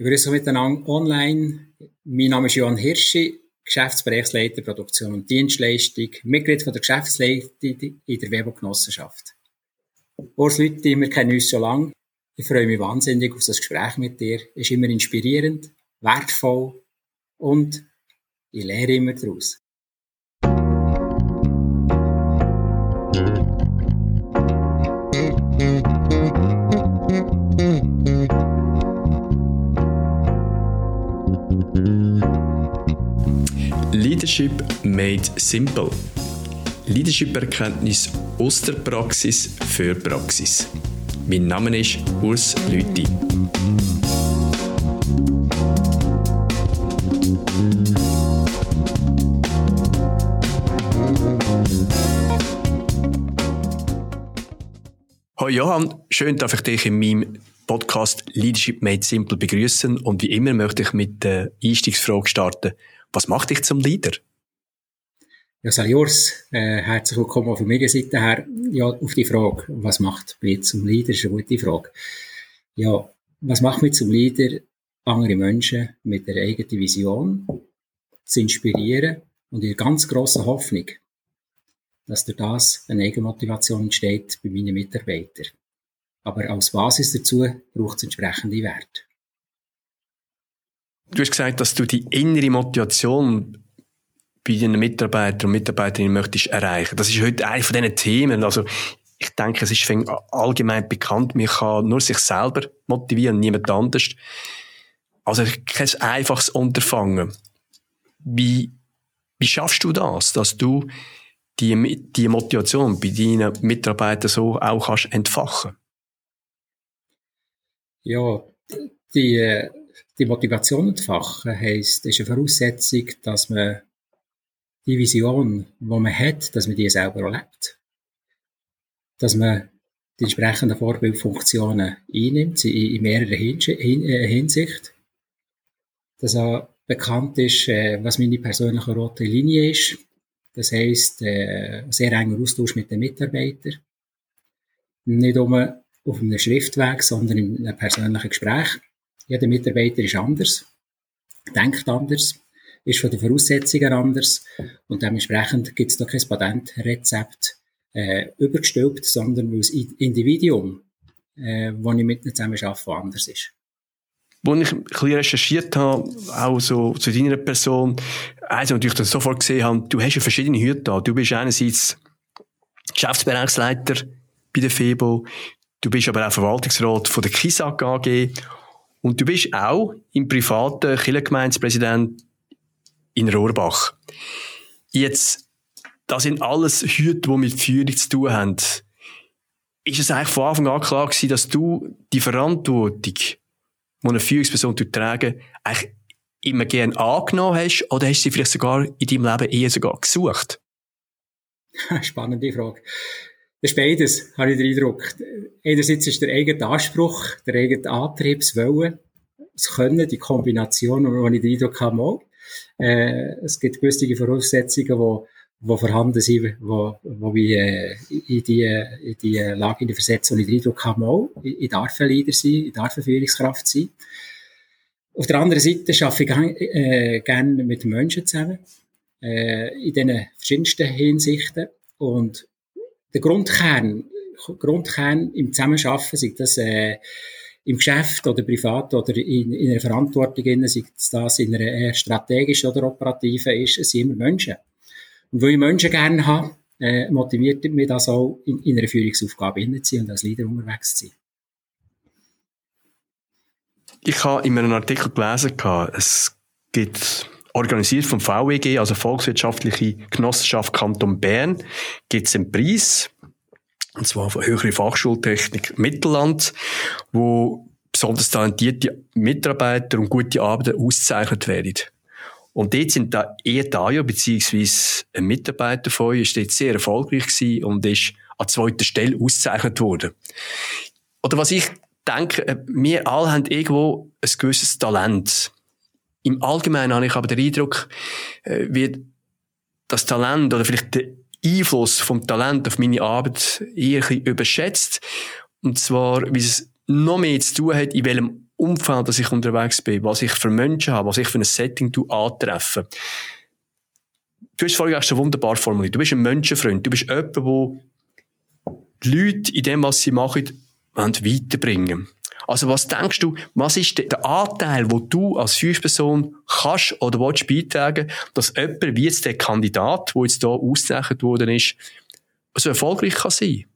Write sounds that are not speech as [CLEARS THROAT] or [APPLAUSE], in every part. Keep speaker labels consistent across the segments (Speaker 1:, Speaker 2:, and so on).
Speaker 1: Ich grüße miteinander online. Mein Name ist Johann Hirschi, Geschäftsbereichsleiter Produktion und Dienstleistung, Mitglied von der Geschäftsleitung in der Webo-Genossenschaft. Urs Leute, wir kennen uns schon lange. Ich freue mich wahnsinnig auf das Gespräch mit dir. Es ist immer inspirierend, wertvoll und ich lehre immer daraus.
Speaker 2: Leadership made simple. Leadership-Erkenntnis aus der Praxis für Praxis. Mein Name ist Urs Lüthi. Hallo Johann, schön, dass ich dich in meinem Podcast Leadership Made Simple begrüßen und wie immer möchte ich mit der Einstiegsfrage starten. Was macht dich zum Leader?
Speaker 1: Ja, Saliors, äh, herzlich willkommen von meiner Seite her. Ja, auf die Frage, was macht mich zum Leader, ist eine gute Frage. Ja, was macht mich zum Leader? Andere Menschen mit der eigenen Vision zu inspirieren und in ganz grossen Hoffnung, dass durch das eine Eigenmotivation entsteht bei meinen Mitarbeitern. Aber als Basis dazu braucht es entsprechende Werte.
Speaker 2: Du hast gesagt, dass du die innere Motivation bei deinen Mitarbeitern und Mitarbeiterinnen möchtest erreichen. Das ist heute eine von diesen Themen. Also, ich denke, es ist allgemein bekannt, man kann nur sich selber motivieren, niemand anders. Also, kein einfaches Unterfangen. Wie, wie schaffst du das, dass du die, die Motivation bei deinen Mitarbeitern so auch kannst entfachen?
Speaker 1: Ja, die, die Motivation entfachen heisst, ist eine Voraussetzung, dass man die Vision, die man hat, dass man die selber erlebt. Dass man die entsprechenden Vorbildfunktionen einnimmt, in mehrerer äh, Hinsicht. Dass auch bekannt ist, äh, was meine persönliche rote Linie ist. Das heisst, äh, sehr enger Austausch mit den Mitarbeitern. Nicht nur auf einem Schriftweg, sondern in einem persönlichen Gespräch. Jeder Mitarbeiter ist anders, denkt anders, ist von den Voraussetzungen anders und dementsprechend gibt es da kein Patentrezept äh, übergestülpt, sondern weil das Individuum, äh, das ich mit ihnen zusammen arbeite, anders ist.
Speaker 2: Als ich ein bisschen recherchiert habe, auch so zu deiner Person, also natürlich dann sofort gesehen habe, du hast ja verschiedene Hüte da. Du bist einerseits Geschäftsbereichsleiter bei der FEBO, du bist aber auch Verwaltungsrat von der KISAG AG und du bist auch im privaten Kirchengemeindepräsident in Rohrbach. Jetzt, das sind alles Hüte, die mit Führung zu tun haben. Ist es eigentlich von Anfang an klar gewesen, dass du die Verantwortung, die eine Führungsperson tragen, eigentlich immer gern angenommen hast, oder hast du sie vielleicht sogar in deinem Leben eher sogar gesucht? [LAUGHS]
Speaker 1: Spannende Frage. Das ist beides, habe ich den Eindruck. Einerseits ist der eigene Anspruch, der eigene Antrieb, das Können, die Kombination, wo ich den Eindruck habe, äh, es gibt gewisse Voraussetzungen, wo, wo vorhanden sind, wo, wo wir äh, in die, in die Lage in versetzen, und ich den Eindruck habe, mal, ich, ich darf ein Leader sein, ich darf eine Führungskraft sein. Auf der anderen Seite arbeite ich äh, gerne mit Menschen zusammen, äh, in diesen verschiedensten Hinsichten. Und der Grundkern, Grundkern im Zusammenarbeiten, sei das äh, im Geschäft oder privat oder in, in einer Verantwortung, sei das in einer eher strategischen oder operativen ist, es sind immer Menschen. Und weil ich Menschen gerne habe, äh, motiviert mich das auch, in, in einer Führungsaufgabe zu sein und als Leader unterwegs zu sein.
Speaker 2: Ich habe in einem Artikel gelesen, es gibt organisiert vom VWG, also Volkswirtschaftliche Genossenschaft Kanton Bern, gibt es einen Preis und zwar von Höhere Fachschultechnik Mittelland, wo besonders talentierte Mitarbeiter und gute Arbeiter ausgezeichnet werden. Und dort sind da eher Dajo, beziehungsweise ein Mitarbeiter von euch, ist dort sehr erfolgreich gewesen und ist an zweiter Stelle ausgezeichnet worden. Oder was ich denke, äh, wir alle haben irgendwo ein gewisses Talent. Im Allgemeinen habe ich aber den Eindruck, äh, wird das Talent oder vielleicht der Einfluss vom Talent auf meine Arbeit eher ein überschätzt. Und zwar, wie es noch mehr zu tun hat, in welchem Umfeld, dass ich unterwegs bin, was ich für Menschen habe, was ich für ein Setting antreffe. Du hast vorhin schon wunderbar formuliert. Du bist ein Menschenfreund. Du bist jemand, der die Leute in dem, was sie machen, weiterbringen Also was denkst du, was ist der Anteil, wo du als Führungsperson kannst oder willst beitragen, dass jemand wie jetzt der Kandidat, der jetzt hier ausgezeichnet worden ist, so erfolgreich kann sein?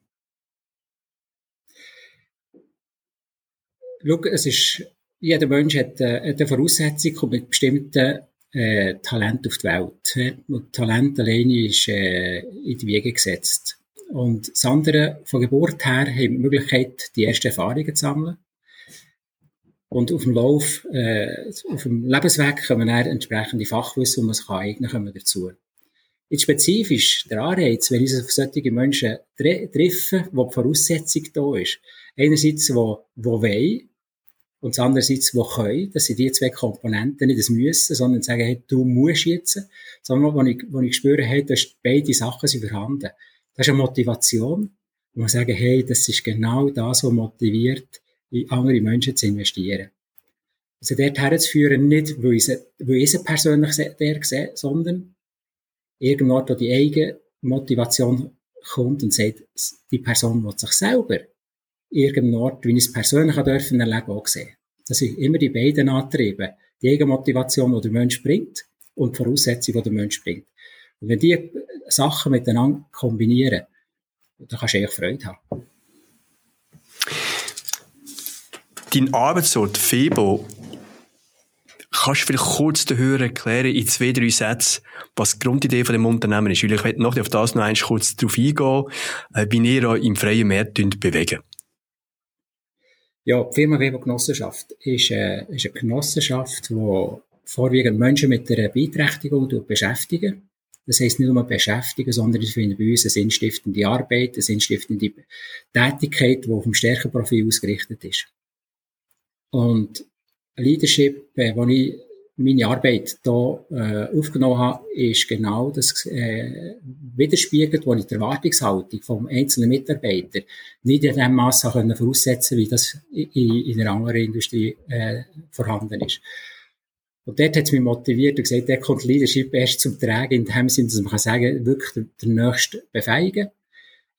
Speaker 1: Schau, es ist, jeder Mensch hat äh, eine Voraussetzung und mit bestimmten äh, Talent auf die Welt. Und Talent alleine ist äh, in die Wiege gesetzt. Und das andere, von Geburt her, haben die Möglichkeit, die ersten Erfahrungen zu sammeln. Und auf dem Lauf, äh, auf dem Lebensweg kommen dann entsprechende Fachwissen, die man sich eignen kann, kommen dazu. Jetzt spezifisch der Anreiz, wenn ich auf solche Menschen tre treffe, wo die Voraussetzung da ist. Einerseits, wo, wo wollen, und andererseits, wo können. Das sind die zwei Komponenten, nicht das Müssen, sondern sagen, hey, du musst jetzt, sondern wo ich, wo ich spüre, hey, dass beide Sachen sind vorhanden. Das ist eine Motivation, wo man sagen, hey, das ist genau das, was motiviert, in andere Menschen zu investieren. Also dort herzuführen, nicht, weil ich, sie persönlich der sehe, sondern irgendwo, wo die eigene Motivation kommt und sagt, die Person will sich selber irgendwo, wie ich es persönlich dürfen erleben, auch sehen. Das sind immer die beiden Antriebe. Die Eigenmotivation, die der Mensch bringt, und die Voraussetzung, die der Mensch bringt. Und wenn die Sachen miteinander kombinieren, dann kannst du eigentlich Freude haben.
Speaker 2: Dein Arbeitsort Febo, kannst du vielleicht kurz den Hörern erklären, in zwei, drei Sätzen, was die Grundidee von dem Unternehmen ist? Weil ich möchte noch auf das noch eins kurz drauf eingehen, äh, wie ihr euch im freien Markt bewegen.
Speaker 1: Ja, die Firma Weber Genossenschaft ist, äh, ist eine Genossenschaft, die vorwiegend Menschen mit einer Beeinträchtigung beschäftigen. Das heisst nicht nur beschäftigen, sondern ich finde bei uns eine sinnstiftende Arbeit, eine sinnstiftende Tätigkeit, die auf dem Stärkenprofil ausgerichtet ist. Und Leadership, äh, wo ich meine Arbeit hier äh, aufgenommen habe, ist genau das äh, widerspiegelt, wo ich die Erwartungshaltung vom einzelnen Mitarbeiter nicht in dem Maße können voraussetzen, wie das in, in einer anderen Industrie äh, vorhanden ist. Und dort hat es mich motiviert und gesagt, der kommt Leadership erst zum Tragen, in dem Sinne, dass man kann sagen, wirklich der, der Nächste befeigen,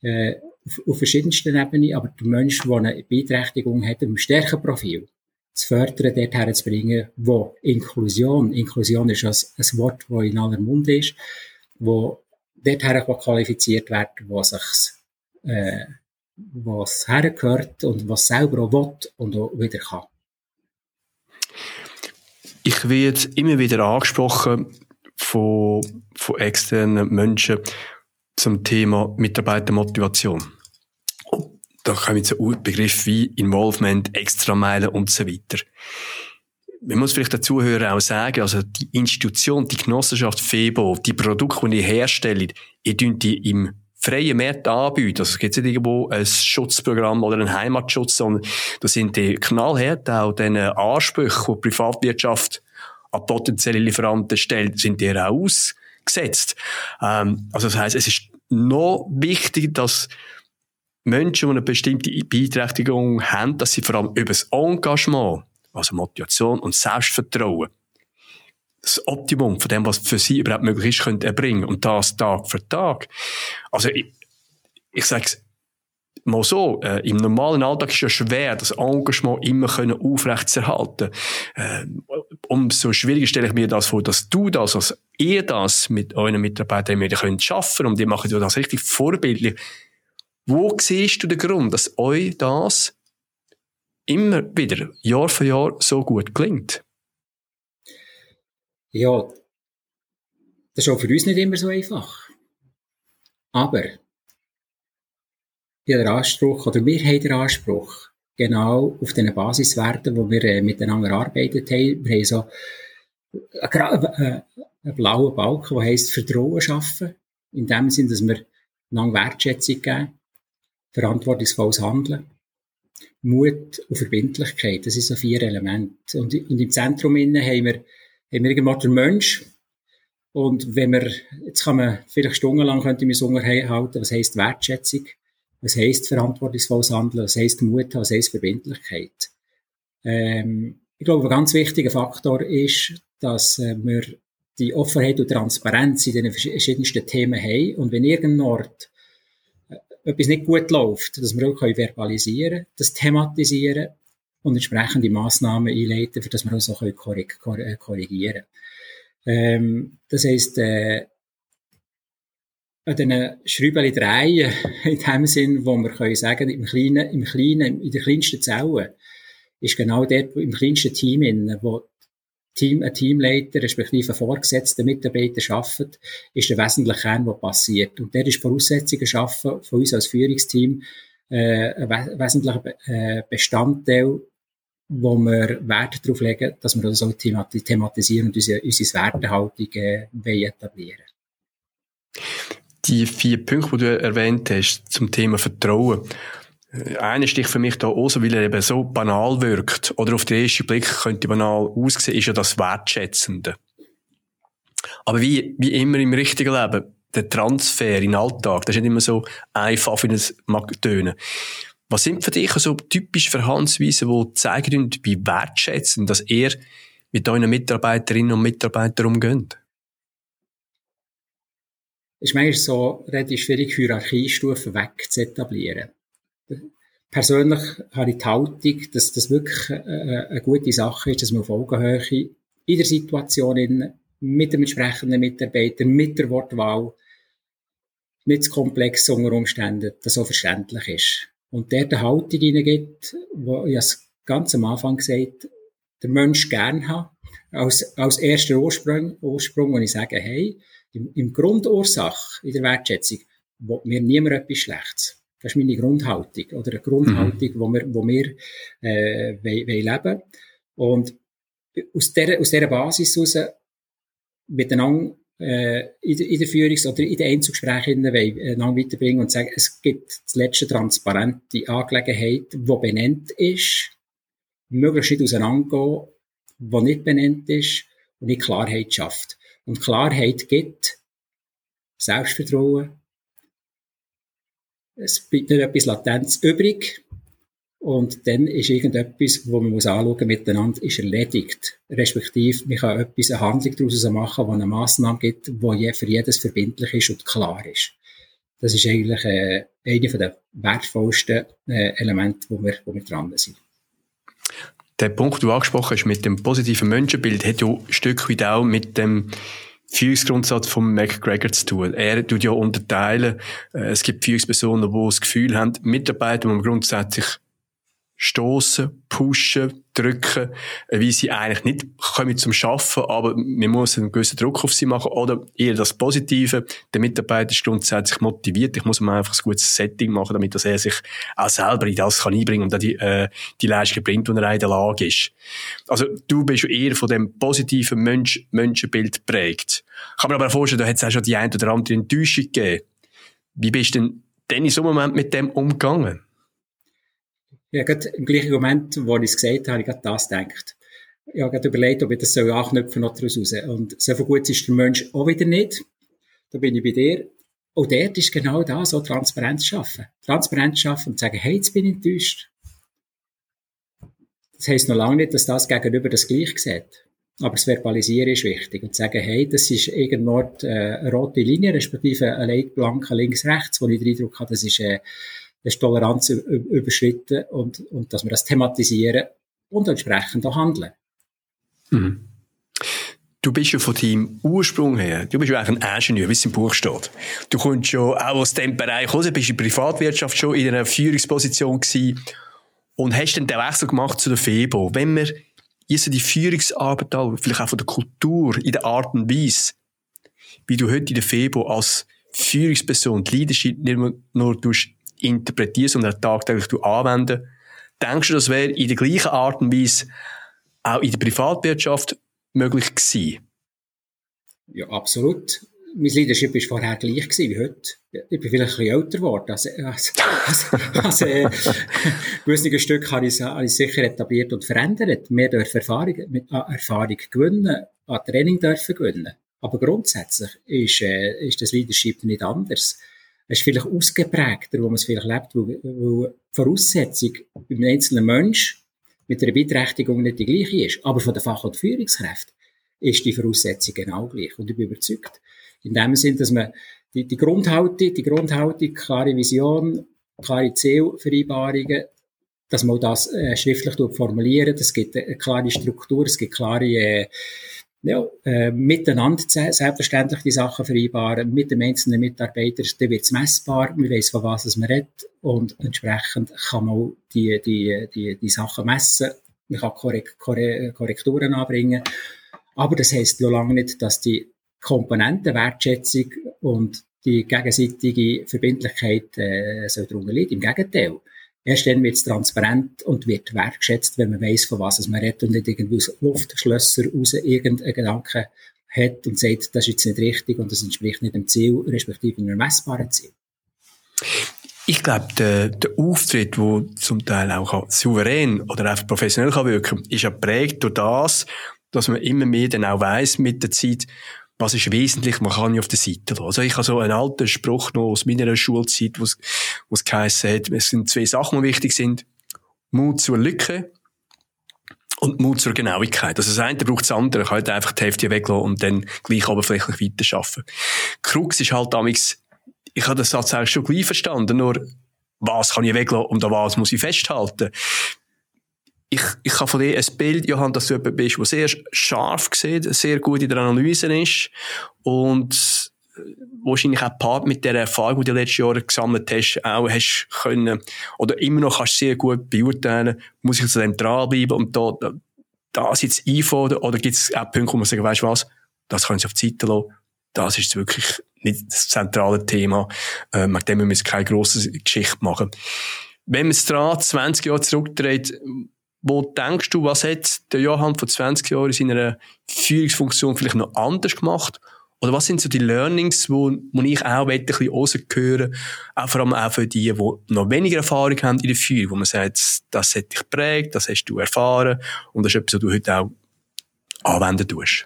Speaker 1: äh, auf, auf verschiedensten Ebenen, aber der Mensch, der eine Beeinträchtigung hat, im Stärkenprofil, zu fördern, dort herzubringen, wo Inklusion, Inklusion ist ein, ein Wort, das in aller Munde ist, wo dort her qualifiziert wird, wo sich's, äh, hergehört und was selber auch will und auch wieder kann.
Speaker 2: Ich werde immer wieder angesprochen von, von externen Menschen zum Thema Mitarbeitermotivation. Da kommen so Begriffe wie Involvement, Extrameilen und so weiter. Man muss vielleicht dazu hören auch sagen, also die Institution, die Genossenschaft FEBO, die Produkte, die ihr herstellt, ihr die im freien Markt anbieten. Also es gibt nicht irgendwo ein Schutzprogramm oder einen Heimatschutz, sondern das sind die knallhart auch den Ansprüche, die die Privatwirtschaft an potenzielle Lieferanten stellt, sind die auch ausgesetzt. Ähm, also das heißt, es ist noch wichtig, dass Menschen, die eine bestimmte Beeinträchtigung haben, dass sie vor allem über das Engagement, also Motivation und Selbstvertrauen, das Optimum von dem, was für sie überhaupt möglich ist, können erbringen. Und das Tag für Tag. Also, ich, ich sage es mal so, äh, im normalen Alltag ist es ja schwer, das Engagement immer können aufrechtzuerhalten. Äh, umso schwieriger stelle ich mir das vor, dass du das, also ihr das mit euren Mitarbeitern immer könnt schaffen und die machen das richtig vorbildlich. Wo siehst du den Grund, dass euch das immer wieder, Jahr für Jahr, so gut klingt?
Speaker 1: Ja, das ist auch für uns nicht immer so einfach. Aber der Anspruch, oder wir haben den Anspruch, genau auf den Basiswerten, wo wir äh, miteinander arbeitet haben. Wir haben so einen, äh, einen blauen Balken, der heisst Vertrauen schaffen. In dem Sinn, dass wir einander Wertschätzung geben, verantwortungsvolles Handeln, Mut und Verbindlichkeit. Das sind so vier Elemente. Und, und im Zentrum innen haben wir haben wir irgendwann den Mensch. Und wenn wir, jetzt kann man vielleicht stundenlang könnte man so halten, was heisst Wertschätzung, was heisst verantwortungsvolles Handeln, was heisst Mut, was heisst Verbindlichkeit. Ähm, ich glaube, ein ganz wichtiger Faktor ist, dass äh, wir die Offenheit und Transparenz in den verschiedensten Themen haben. Und wenn irgendwo äh, etwas nicht gut läuft, dass wir auch verbalisieren das thematisieren und entsprechende Massnahmen einleiten, für das wir auch so korrig äh, korrigieren. Ähm, Das heisst, äh, an diesen Schrübeli drehen, [LAUGHS] in dem Sinn, wo wir können sagen, im Kleinen, im Kleinen, in der kleinsten Zelle, ist genau dort, im kleinsten Team, wo Team, ein Teamleiter, respektive ein vorgesetzter Mitarbeiter arbeitet, ist der wesentliche Kern, was passiert. Und der ist Voraussetzungen schaffen von uns als Führungsteam, äh, ein wesentlicher äh, Bestandteil, wo wir Wert darauf legen, dass wir das auch thematisieren und unsere, unsere Wertehaltung äh, etablieren
Speaker 2: Die vier Punkte, die du erwähnt hast zum Thema Vertrauen, einer sticht für mich da aus, weil er eben so banal wirkt oder auf den ersten Blick könnte banal aussehen, ist ja das Wertschätzende. Aber wie, wie immer im richtigen Leben, der Transfer in den Alltag, das ist nicht immer so einfach, wie es mag tönen. Was sind für dich so typische Verhaltensweisen, die zeigen, wie wertschätzend, dass er mit euren Mitarbeiterinnen und Mitarbeitern umgeht?
Speaker 1: Es ist manchmal so relativ schwierig, Hierarchiestufen wegzuetablieren persönlich habe ich die Haltung, dass das wirklich äh, eine gute Sache ist, dass man auf Augenhöhe in der Situation in, mit dem entsprechenden Mitarbeiter, mit der Wortwahl, nicht zu komplex unter Umständen, das so verständlich ist. Und der eine Haltung hineingibt, wo ich ganz am Anfang gesagt der Mensch gern hat, als, als erster Ursprung, Ursprung, wo ich sage, hey, im, im Grundursache, in der Wertschätzung, will mir niemand etwas Schlechtes. Das ist meine Grundhaltung oder eine Grundhaltung, mhm. wo wir, wo wir äh, wollen, leben Und aus dieser, aus dieser Basis heraus miteinander äh, in, in der Führungs- oder in den Einzugsgesprächen einander weiterbringen und sagen, es gibt das letzte transparente Angelegenheit, die benannt ist, möglichst nicht auseinandergehen, die nicht benannt ist und die Klarheit schafft. Und Klarheit gibt Selbstvertrauen, es bleibt nicht etwas Latenz übrig. Und dann ist irgendetwas, wo man muss anschauen miteinander, ist erledigt. Respektive, man kann etwas, eine Handlung daraus machen, wo eine Massnahme gibt, die für jedes verbindlich ist und klar ist. Das ist eigentlich äh, eine der wertvollsten äh, Elemente, wo wir, wo wir dran sind.
Speaker 2: Der Punkt, den du angesprochen hast, mit dem positiven Menschenbild, hat ja ein Stück weit auch mit dem Führungsgrundsatz von McGregor zu tun. Er tut ja unterteilen, äh, es gibt Führungspersonen, die das Gefühl haben, Mitarbeiter, die grundsätzlich stoßen, pushen, drücken, äh, wie sie eigentlich nicht kommen zum Schaffen, aber man muss einen gewissen Druck auf sie machen oder eher das Positive. Der Mitarbeiter ist grundsätzlich motiviert. Ich muss ihm einfach ein gutes Setting machen, damit er sich auch selber in das kann einbringen und die, äh, die Leistung bringt, die er in der Lage ist. Also du bist eher von dem positiven Mensch Menschenbild prägt. Ich kann mir aber vorstellen, da hat es auch schon die ein oder andere Enttäuschung gegeben. Wie bist du denn dann in so einem Moment mit dem umgegangen?
Speaker 1: Ja, gerade im gleichen Moment, wo ich es gesagt habe, habe ich gerade das gedacht. Ich habe gerade überlegt, ob ich das so anknüpfen noch daraus raus. Und so viel gut ist der Mensch auch wieder nicht. Da bin ich bei dir. Und dort ist genau das, so Transparenz schaffen. Transparenz schaffen und sagen, hey, jetzt bin ich enttäuscht. Das heisst noch lange nicht, dass das gegenüber das gleich sieht. Aber das Verbalisieren ist wichtig. Und sagen, hey, das ist irgendwo äh, eine rote Linie, respektive ein Leitplanke links-rechts, wo ich den Eindruck habe, das ist, äh, ist Toleranz überschritten und, und dass wir das thematisieren und entsprechend auch handeln.
Speaker 2: Mhm. Du bist ja von deinem Ursprung her, du bist ja eigentlich ein Ingenieur, wie es im Buch steht. Du kommst schon auch aus dem Bereich raus, bist in der Privatwirtschaft schon in einer Führungsposition gewesen und hast dann den Wechsel gemacht zu der FEBO. Wenn wir jetzt die Führungsarbeit, vielleicht auch von der Kultur, in der Art und Weise, wie du heute in der FEBO als Führungsperson die Leadership nicht nur durch interpretierst und tagtäglich anwenden, denkst du, das wäre in der gleichen Art und Weise auch in der Privatwirtschaft möglich gewesen?
Speaker 1: Ja, absolut. Mein Leadership war vorher gleich gewesen wie heute. Ich bin vielleicht ein bisschen älter geworden. Also, also, also, also äh, [LAUGHS] gewisse Stück habe ich, habe ich sicher etabliert und verändert. Mehr dürfen Erfahrung, mit äh, Erfahrung gewinnen, an Training dürfen gewinnen. Aber grundsätzlich ist, äh, ist das Leadership nicht anders ist vielleicht ausgeprägter, wo man es vielleicht lebt, weil, weil die Voraussetzung beim einzelnen Mensch mit der Beiträchtigung nicht die gleiche ist. Aber von der Fach- und Führungskräfte ist die Voraussetzung genau gleich. Und ich bin überzeugt. In dem Sinn, dass man die, die Grundhaltung, die Grundhaltung, klare Vision, klare Zielvereinbarungen, dass man das äh, schriftlich formuliert. Es gibt eine klare Struktur, es gibt klare äh, ja, äh, miteinander selbstverständlich die Sachen vereinbaren, mit dem einzelnen Mitarbeiter, dann wird es messbar, man weiß von was man redet und entsprechend kann man die, die, die, die Sachen messen, man kann Korrekt, Korrekturen anbringen, aber das heisst noch lange nicht, dass die Komponenten Wertschätzung und die gegenseitige Verbindlichkeit äh, soll darunter liegt. Im Gegenteil. Erst dann wird es transparent und wird wertgeschätzt, wenn man weiß, von was man redet und nicht irgendwie aus Luftschlösser raus irgendeinen Gedanken hat und sagt, das ist jetzt nicht richtig und das entspricht nicht dem Ziel, respektive einem messbaren Ziel.
Speaker 2: Ich glaube, der, der Auftritt, der zum Teil auch souverän oder einfach professionell kann wirken, ist ja prägt durch das, dass man immer mehr dann auch weiss mit der Zeit, was ist wesentlich, man kann nicht auf der Seite lassen. Also ich habe so einen alten Spruch noch aus meiner Schulzeit, wo es geheißen hat, es sind zwei Sachen, die wichtig sind. Mut zur Lücke und Mut zur Genauigkeit. Also das eine braucht das andere. Ich kann halt einfach die Hälfte weglassen und dann gleich oberflächlich weiterarbeiten. Krux ist halt damals, ich habe den Satz eigentlich schon gleich verstanden, nur was kann ich weglassen und an was muss ich festhalten ich, ich habe von dir ein Bild, Johann, dass du jemand bist, der sehr scharf sieht, sehr gut in der Analyse ist und äh, wahrscheinlich auch Part mit der Erfahrung, die du letztes Jahr gesammelt hast, auch hast können, oder immer noch kannst sehr gut beurteilen, muss ich zentral bleiben und da, da, das jetzt einfordern, oder gibt es auch Punkte, wo man sagt, weißt du was, das können sie auf die Seite lassen, das ist wirklich nicht das zentrale Thema, äh, mit dem müssen wir keine grosse Geschichte machen. Wenn man es dran 20 Jahre zurückdreht, wo denkst du, was hat der Johann vor 20 Jahren in seiner Führungsfunktion vielleicht noch anders gemacht? Oder was sind so die Learnings, wo, wo ich auch ein bisschen rausgehören auch vor allem auch für die, die noch weniger Erfahrung haben in der Führung, wo man sagt, das hat dich prägt, das hast du erfahren und das ist etwas, was du heute auch anwenden tust?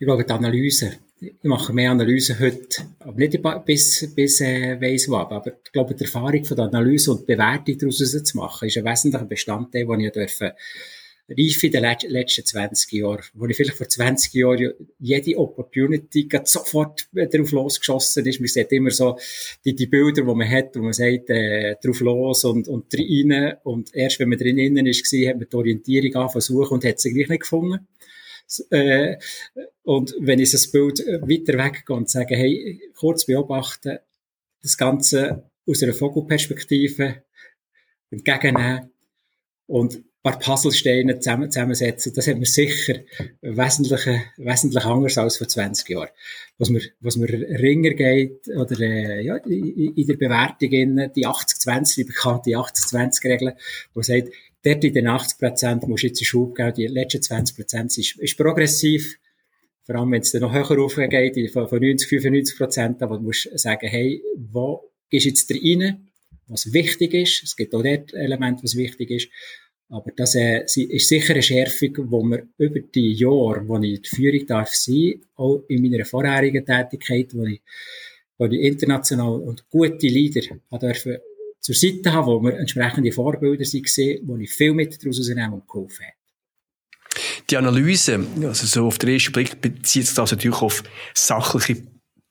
Speaker 1: Ich glaube, die Analyse ich mache mehr Analysen heute, aber nicht bis, bis äh, weiss was. Aber ich glaube, die Erfahrung von der Analyse und die Bewertung daraus zu machen, ist ein wesentlicher Bestandteil, den ich dürfen reif in den letzten 20 Jahren, wo ich vielleicht vor 20 Jahren jede Opportunity sofort darauf losgeschossen ist. Man sieht immer so die, die Bilder, die man hat, wo man sagt, äh, drauf los und, und rein. Und erst wenn man drinnen ist, hat man die Orientierung angefangen und hat sie gleich nicht gefunden. Äh, und wenn ich das Bild weiter weggehe und sage, hey, kurz beobachten, das Ganze aus einer Vogelperspektive entgegennehmen und ein paar Puzzlesteine zusammen, zusammensetzen, das hat mir sicher wesentlich, wesentlich anders als vor 20 Jahren. Was mir, was mir ringer geht, oder, äh, ja, in, der Bewertung die 80-20, die bekannte 80-20-Regel, wo sagt, dort in den 80 Prozent musst du jetzt einen Schub geben, die letzten 20 Prozent ist, ist progressiv. Vor allem, wenn es dann noch höher raufgeht, von, von 90, 95 Prozent, wo du musst sagen, hey, wo ist jetzt der rein, was wichtig ist. Es gibt auch dort Elemente, was wichtig ist. Aber das äh, ist sicher eine Schärfung, wo man über die Jahre, wo ich die Führung darf sein, auch in meiner vorherigen Tätigkeit, wo ich, wo ich international und gute Leader dürfen zur Seite haben, wo wir entsprechende Vorbilder waren, wo ich viel mit daraus rausnehmen und geholfen habe.
Speaker 2: Die Analyse, also so auf den ersten Blick bezieht sich das natürlich auf sachliche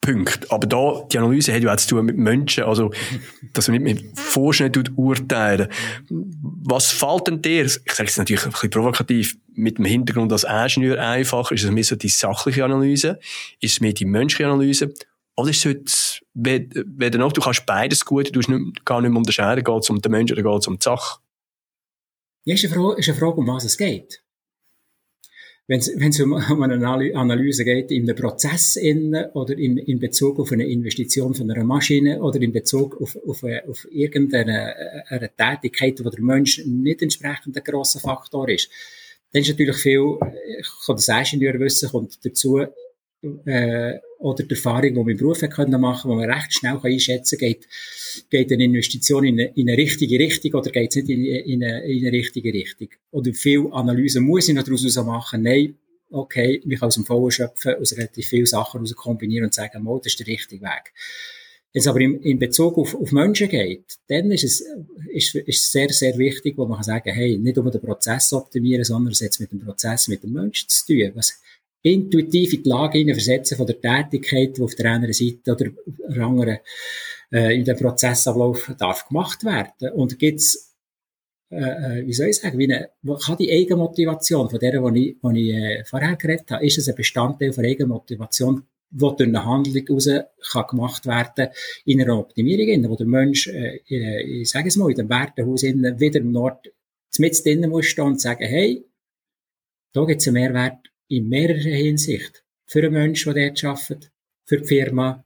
Speaker 2: Punkte. Aber da, die Analyse hat ja auch zu tun mit Menschen, also, [LAUGHS] dass man nicht mit Vorschnitt urteilen. Was fällt denn dir, ich sage es natürlich ein bisschen provokativ, mit dem Hintergrund als Ingenieur einfacher? Ist es mehr so die sachliche Analyse? Ist es mehr die menschliche Analyse? Oder ist es heute, weder noch, du kannst beides gut, du kannst nicht, gar nicht mehr unterscheiden, geht es um den Menschen oder geht es um die Sache?
Speaker 1: Ja, ist eine Frage, ist eine Frage um was es geht. Wenn es um, um eine Analyse geht, in einem Prozess in, oder in, in Bezug auf eine Investition von einer Maschine oder in Bezug auf, auf, auf irgendeine eine Tätigkeit, wo der Mensch nicht entsprechend ein grosser Faktor ist, dann ist natürlich viel, ich kann das Ingenieurwissen kommt dazu, äh, oder die Erfahrung, die wir im Beruf können machen wo man recht schnell kann einschätzen kann, geht, geht eine Investition in eine, in eine richtige Richtung oder geht es nicht in, in, eine, in eine richtige Richtung. Oder viel Analyse muss ich noch daraus machen. Nein, okay, ich kann aus dem Vollen schöpfen, aus relativ vielen Sachen heraus kombinieren und sagen, mal, das ist der richtige Weg. Wenn es aber in, in Bezug auf, auf Menschen geht, dann ist es, ist, ist sehr, sehr wichtig, wo man kann sagen, hey, nicht um den Prozess optimieren, sondern es hat mit dem Prozess, mit dem Menschen zu tun. Was intuitiv in die Lage hineinversetzen von der Tätigkeit, die auf der einen Seite oder der anderen äh, in dem Prozessablauf darf gemacht werden. Und gibt's äh, äh, wie soll ich sagen, wie eine, kann die Eigenmotivation von der, die ich, die ich äh, vorher geredet habe, ist es ein Bestandteil von Eigenmotivation, die durch eine Handlung heraus kann gemacht werden in einer Optimierung, wo der Mensch, äh, äh, ich sage es mal, in dem Wertehaus wieder im Nord mit drinnen muss stehen und sagen, hey, da gibt es einen Mehrwert in mehrerer Hinsicht. Für den Menschen, der dort arbeitet, für die Firma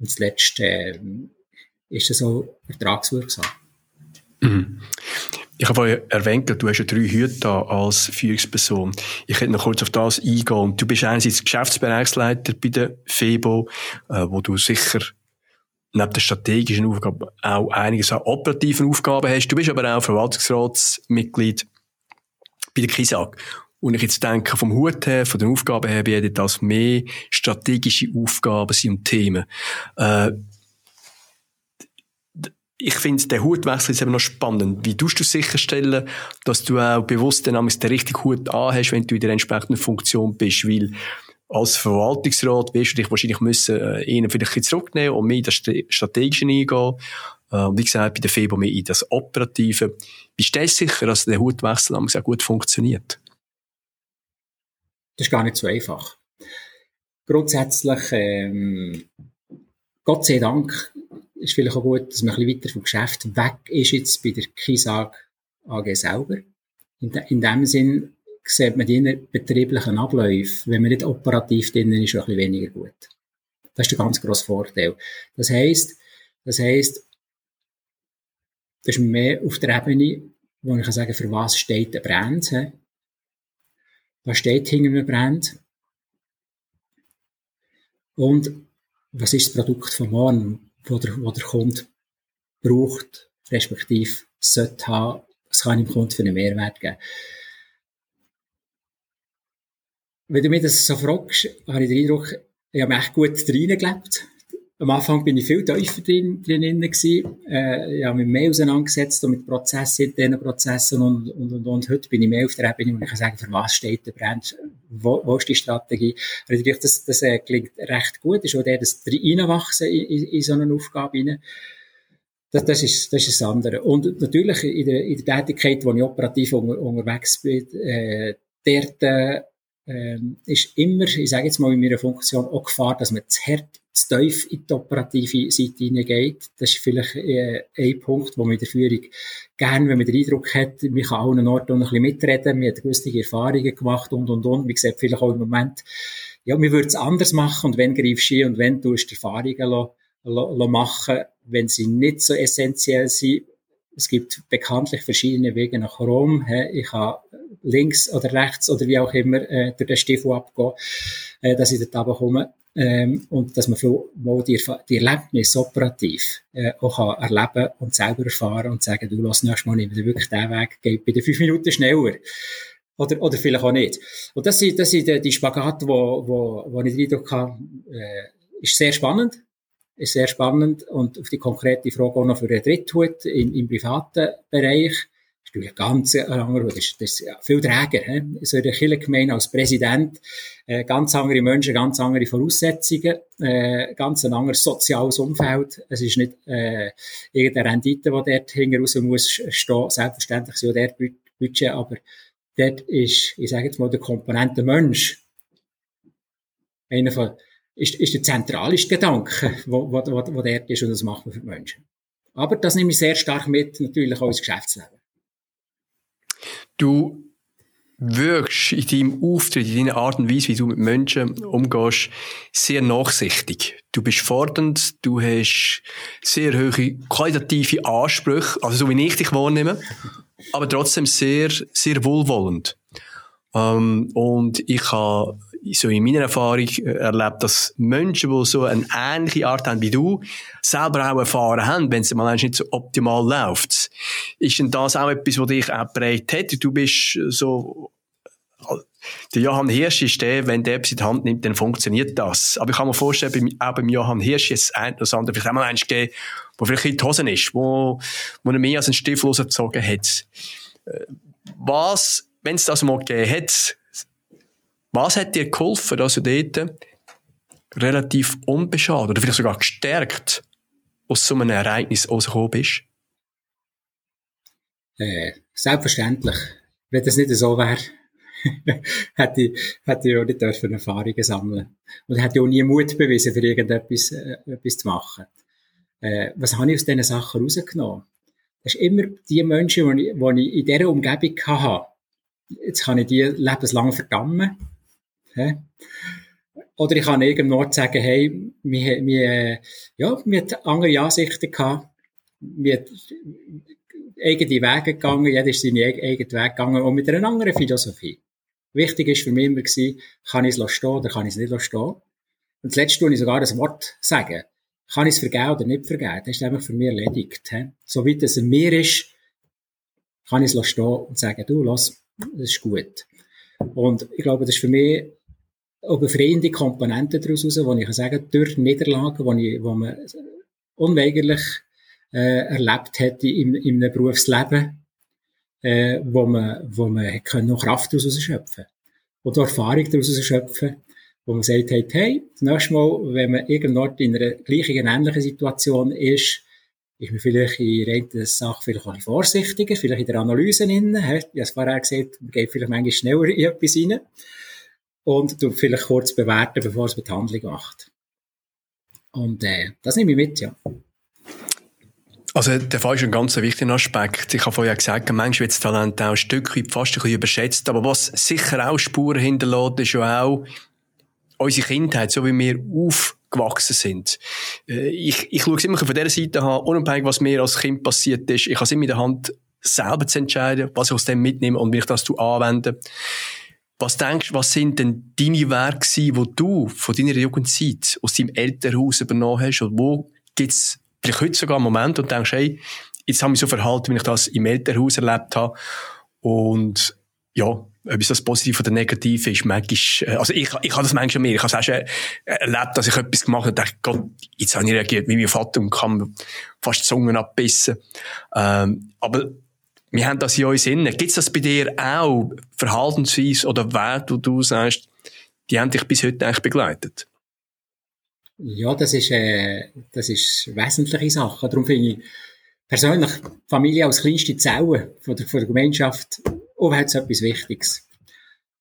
Speaker 1: und zuletzt äh, ist es auch ertragswirksam.
Speaker 2: Mhm. Ich habe vorhin erwähnt, du hast ja drei Hüte als Führungsperson. Ich hätte noch kurz auf das eingehen. Du bist einerseits Geschäftsbereichsleiter bei der FEBO, äh, wo du sicher neben der strategischen Aufgabe auch einiges an operativen Aufgaben hast. Du bist aber auch Verwaltungsratsmitglied bei der KISAG. Und ich jetzt denke, vom Hut her, von den Aufgaben her, werden das mehr strategische Aufgaben sind und Themen. Äh, ich finde, der Hutwechsel ist eben noch spannend. Wie tust du sicherstellen, dass du auch bewusst den, den richtigen Hut anhast, wenn du in der entsprechenden Funktion bist? Weil als Verwaltungsrat wirst du dich wahrscheinlich müssen, äh, ihnen vielleicht ein zurücknehmen und mehr in das Strategische eingehen. Äh, wie gesagt, bei der FEBO mehr in das Operative. Wie stellst du sicher, dass der Hutwechsel auch gut funktioniert?
Speaker 1: Das ist gar nicht so einfach. Grundsätzlich, ähm, Gott sei Dank, ist vielleicht auch gut, dass man ein weiter vom Geschäft weg ist jetzt bei der Kisag AG selber. In, de, in dem Sinn sieht man die betrieblichen Abläufe, wenn man nicht operativ drin ist, ein bisschen weniger gut. Das ist der ganz grosse Vorteil. Das heisst, das heisst, das ist mehr auf der Ebene, wo ich kann sagen, für was steht der Brand. Was steht hinter einem Brand? Und was ist das Produkt von morgen? wo der, wo der Kunde braucht, respektive sollte haben, was kann ich dem Kunden für einen Mehrwert geben. Wenn du mir das so fragst, habe ich den Eindruck, ich habe mich echt gut reingelebt. Am Anfang bin ich viel tiefer drin, drin gewesen. Äh, ich habe mich mehr auseinandergesetzt mit Prozessen, internen Prozessen und, und, und, und. Heute bin ich mehr auf der Ebene, wo ich kann sagen, für was steht der Brand, wo, wo ist die Strategie. Also das, das äh, klingt recht gut. Ist auch der, das reinwachsen in, in, in so eine Aufgabe rein. Das, das, ist, das ist das andere. Und natürlich in der, in der Tätigkeit, wo ich operativ unter, unterwegs bin, äh, dort, äh, ähm, ist immer, ich sage jetzt mal in meiner Funktion, auch Gefahr, dass man zu hart, zu tief in die operative Seite hineingeht. Das ist vielleicht äh, ein Punkt, wo man in der Führung gerne, wenn man den Eindruck hat, man kann auch einen Ort noch ein bisschen mitreden, man hat gewisse Erfahrungen gemacht und, und, und. Man sieht vielleicht auch im Moment, ja, man würde es anders machen und wenn greifst du und wenn du Erfahrungen lo, lo machen, wenn sie nicht so essentiell sind, es gibt bekanntlich verschiedene Wege nach Rom. Ich kann links oder rechts oder wie auch immer äh, durch den Stiefel abgehen, äh, dass ich dort runterkomme. Ähm, und dass man mal die, die Erlebnisse operativ äh, auch kann erleben und selber erfahren und sagen, du lass nächstes Mal nicht wirklich den Weg, geht bei den fünf Minuten schneller. Oder, oder vielleicht auch nicht. Und das sind, das sind die, die Spagate, wo, wo, wo ich den Eindruck habe, äh, ist sehr spannend ist sehr spannend. Und auf die konkrete Frage auch noch für den Dritthut im, im privaten Bereich. Ist natürlich ganz andere, das ist, das ist viel träger. He? So in der Kirchengemeinde als Präsident, äh, ganz andere Menschen, ganz andere Voraussetzungen, äh, ganz ein anderes soziales Umfeld. Es ist nicht äh, irgendeine Rendite, die dort hinten raus muss stehen. Selbstverständlich sind auch dort Budget, aber dort ist, ich sage jetzt mal, der Komponente Mensch einer von ist, ist der zentralste Gedanke, wo, wo, wo, wo dort ist und das macht man für die Menschen. Aber das nehme ich sehr stark mit, natürlich auch ins Geschäftsleben.
Speaker 2: Du wirkst in deinem Auftritt, in deiner Art und Weise, wie du mit Menschen umgehst, sehr nachsichtig. Du bist fordernd, du hast sehr hohe qualitative Ansprüche, also so wie ich dich wahrnehme, aber trotzdem sehr, sehr wohlwollend. Ähm, und ich habe so in meiner Erfahrung äh, erlebt, dass Menschen, die so eine ähnliche Art haben wie du, selber auch erfahren haben, wenn es mal nicht so optimal läuft. Ist denn das auch etwas, was dich auch prägt hat? Du bist so der Johann Hirsch ist der, wenn der etwas in die Hand nimmt, dann funktioniert das. Aber ich kann mir vorstellen, auch beim Johann Hirsch ist ein oder andere vielleicht auch mal eins gegeben, wo vielleicht in die Hosen ist, wo, wo er mehr als einen Stiefel rausgezogen hat. Äh, was, wenn es das mal gegeben hat, was hat dir geholfen, dass du dort relativ unbeschadet oder vielleicht sogar gestärkt aus so einem Ereignis rausgekommen bist?
Speaker 1: Äh, selbstverständlich. Wenn das nicht so wäre, [LAUGHS] hätte ich, hätte ich auch nicht dürfen Erfahrungen sammeln Und hätte auch nie Mut bewiesen, für irgendetwas äh, etwas zu machen. Äh, was habe ich aus diesen Sachen rausgenommen? Das ist immer die Menschen, die ich, die ich in dieser Umgebung hatte. Jetzt kann ich die lebenslang verdammen. Hä? Oder ich kann irgendwo sagen, hey, wir, wir, ja, wir hatten andere Ansichten gehabt. Wir eigene Wege gegangen, jeder ist seine eigenen Weg gegangen und mit einer anderen Philosophie. Wichtig ist für mich immer gewesen, kann ich es stehen oder kann ich es nicht stehen. Und zuletzt tue ich sogar das Wort sagen. Kann ich es vergeben oder nicht vergeben? Das ist einfach für mich erledigt. He? So weit es in mir ist, kann ich es stehen und sagen, du, lass, das ist gut. Und ich glaube, das ist für mich befreiende Komponente daraus raus, wo ich kann sagen, durch Niederlagen, wo, ich, wo man unweigerlich äh, erlebt hätte im, im Berufsleben, äh, wo man, wo man können noch Kraft daraus schöpfen und Erfahrung daraus schöpfen, wo man sagt, hey, hey, das nächste Mal, wenn man irgendwo in einer gleichen, ähnlichen Situation ist, ist man vielleicht in einer Sache vielleicht auch vorsichtiger, vielleicht in der Analyse drin. Ich habe es vorher gesagt, man geht vielleicht manchmal schneller in etwas rein und du vielleicht kurz bewerten, bevor es mit Handlung macht. Und äh, das nehme ich mit, ja.
Speaker 2: Also, der Fall ist ein ganz wichtiger Aspekt. Ich habe vorher gesagt, manchmal wird das Talent auch ein Stück weit fast ein bisschen überschätzt. Aber was sicher auch Spuren hinterlässt, ist ja auch unsere Kindheit, so wie wir aufgewachsen sind. Äh, ich, ich schaue es immer von dieser Seite an, unabhängig, was mir als Kind passiert ist. Ich habe es immer in der Hand, selber zu entscheiden, was ich aus dem mitnehme und wie ich das anwende. Was denkst was sind denn deine Werke die du von deiner Jugendzeit aus deinem Elternhaus übernommen hast? Und wo gibt's vielleicht heute sogar einen Moment und denkst, hey, jetzt habe ich so verhalten, wie ich das im Elternhaus erlebt habe. Und ja, ob es das positiv oder negativ ist, manchmal, äh, also ich, ich habe das manchmal mehr. Ich habe es auch schon erlebt, dass ich etwas gemacht habe und dachte, Gott, jetzt habe ich reagiert wie mein Vater und kann fast die Zungen abbissen. Ähm, aber wir haben das in uns. Gibt es das bei dir auch, Verhaltensweise oder Werte, wo du sagst, die haben dich bis heute eigentlich begleitet?
Speaker 1: Ja, das ist, äh, das ist wesentliche Sache. Darum finde ich persönlich Familie als kleinste Zelle von der, von der Gemeinschaft überhaupt etwas Wichtiges.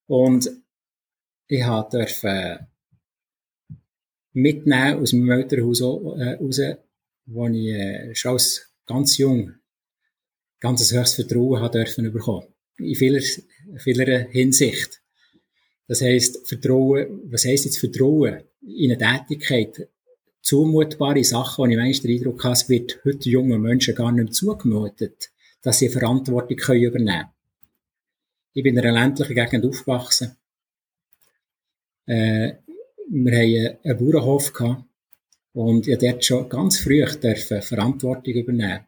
Speaker 1: Und ich durfte mitnehmen aus meinem Elternhaus äh, raus, wo ich äh, schon als ganz jung ganz höchstes Vertrauen haben dürfen bekommen. In vieler, vieler Hinsicht. Das heisst, Vertrauen, was heisst jetzt Vertrauen? in eine Tätigkeit zumutbare Sachen, wo ich manchmal den Eindruck habe, es wird heute jungen Menschen gar nicht mehr zugemutet, dass sie Verantwortung können übernehmen können. Ich bin in einer ländlichen Gegend aufgewachsen. Äh, wir haben einen Bauernhof gehabt und ich dort schon ganz früh dürfen Verantwortung übernehmen.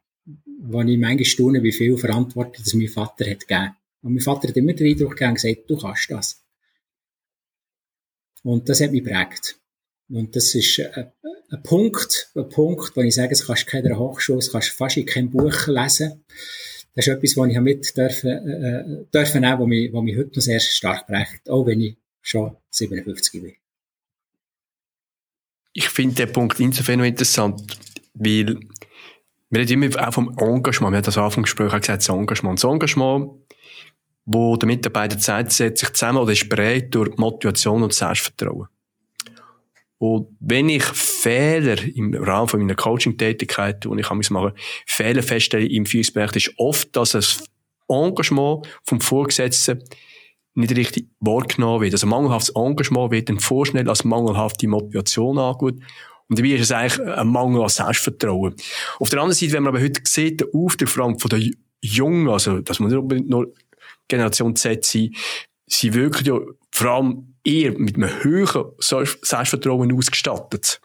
Speaker 1: Wo ich manchmal staune, wie viel Verantwortung das mein Vater hat gegeben. Und mein Vater hat immer den Eindruck gegeben gesagt, du kannst das. Und das hat mich prägt. Und das ist ein, ein Punkt, ein Punkt, wo ich sage, das kannst du keiner Hochschule, das kannst fast in keinem Buch lesen. Das ist etwas, was ich mit dürfen, äh, dürfen nehmen, was mich, was mich heute noch sehr stark prägt, auch wenn ich schon 57 bin.
Speaker 2: Ich finde den Punkt insofern noch interessant, weil wir reden immer auch vom Engagement. Wir haben das Anfang Gespräch gesagt, das Engagement. Das Engagement, wo der Mitarbeiter zeigt, setzt sich zusammen oder ist bereit durch Motivation und Selbstvertrauen. Und wenn ich Fehler im Rahmen von meiner Coaching-Tätigkeit, die ich mache, Fehler feststelle im Führungsbereich, ist oft, dass das Engagement vom Vorgesetzten nicht richtig wahrgenommen wird. Also mangelhaftes Engagement wird dann vorschnell als mangelhafte Motivation angeschaut. Und dabei ist es eigentlich ein Mangel an Selbstvertrauen. Auf der anderen Seite, wenn man aber heute sieht, der Auftrag von der Jungen, also, dass man nicht nur Generation Z sein, sie wirken ja vor allem eher mit einem höheren Selbstvertrauen ausgestattet.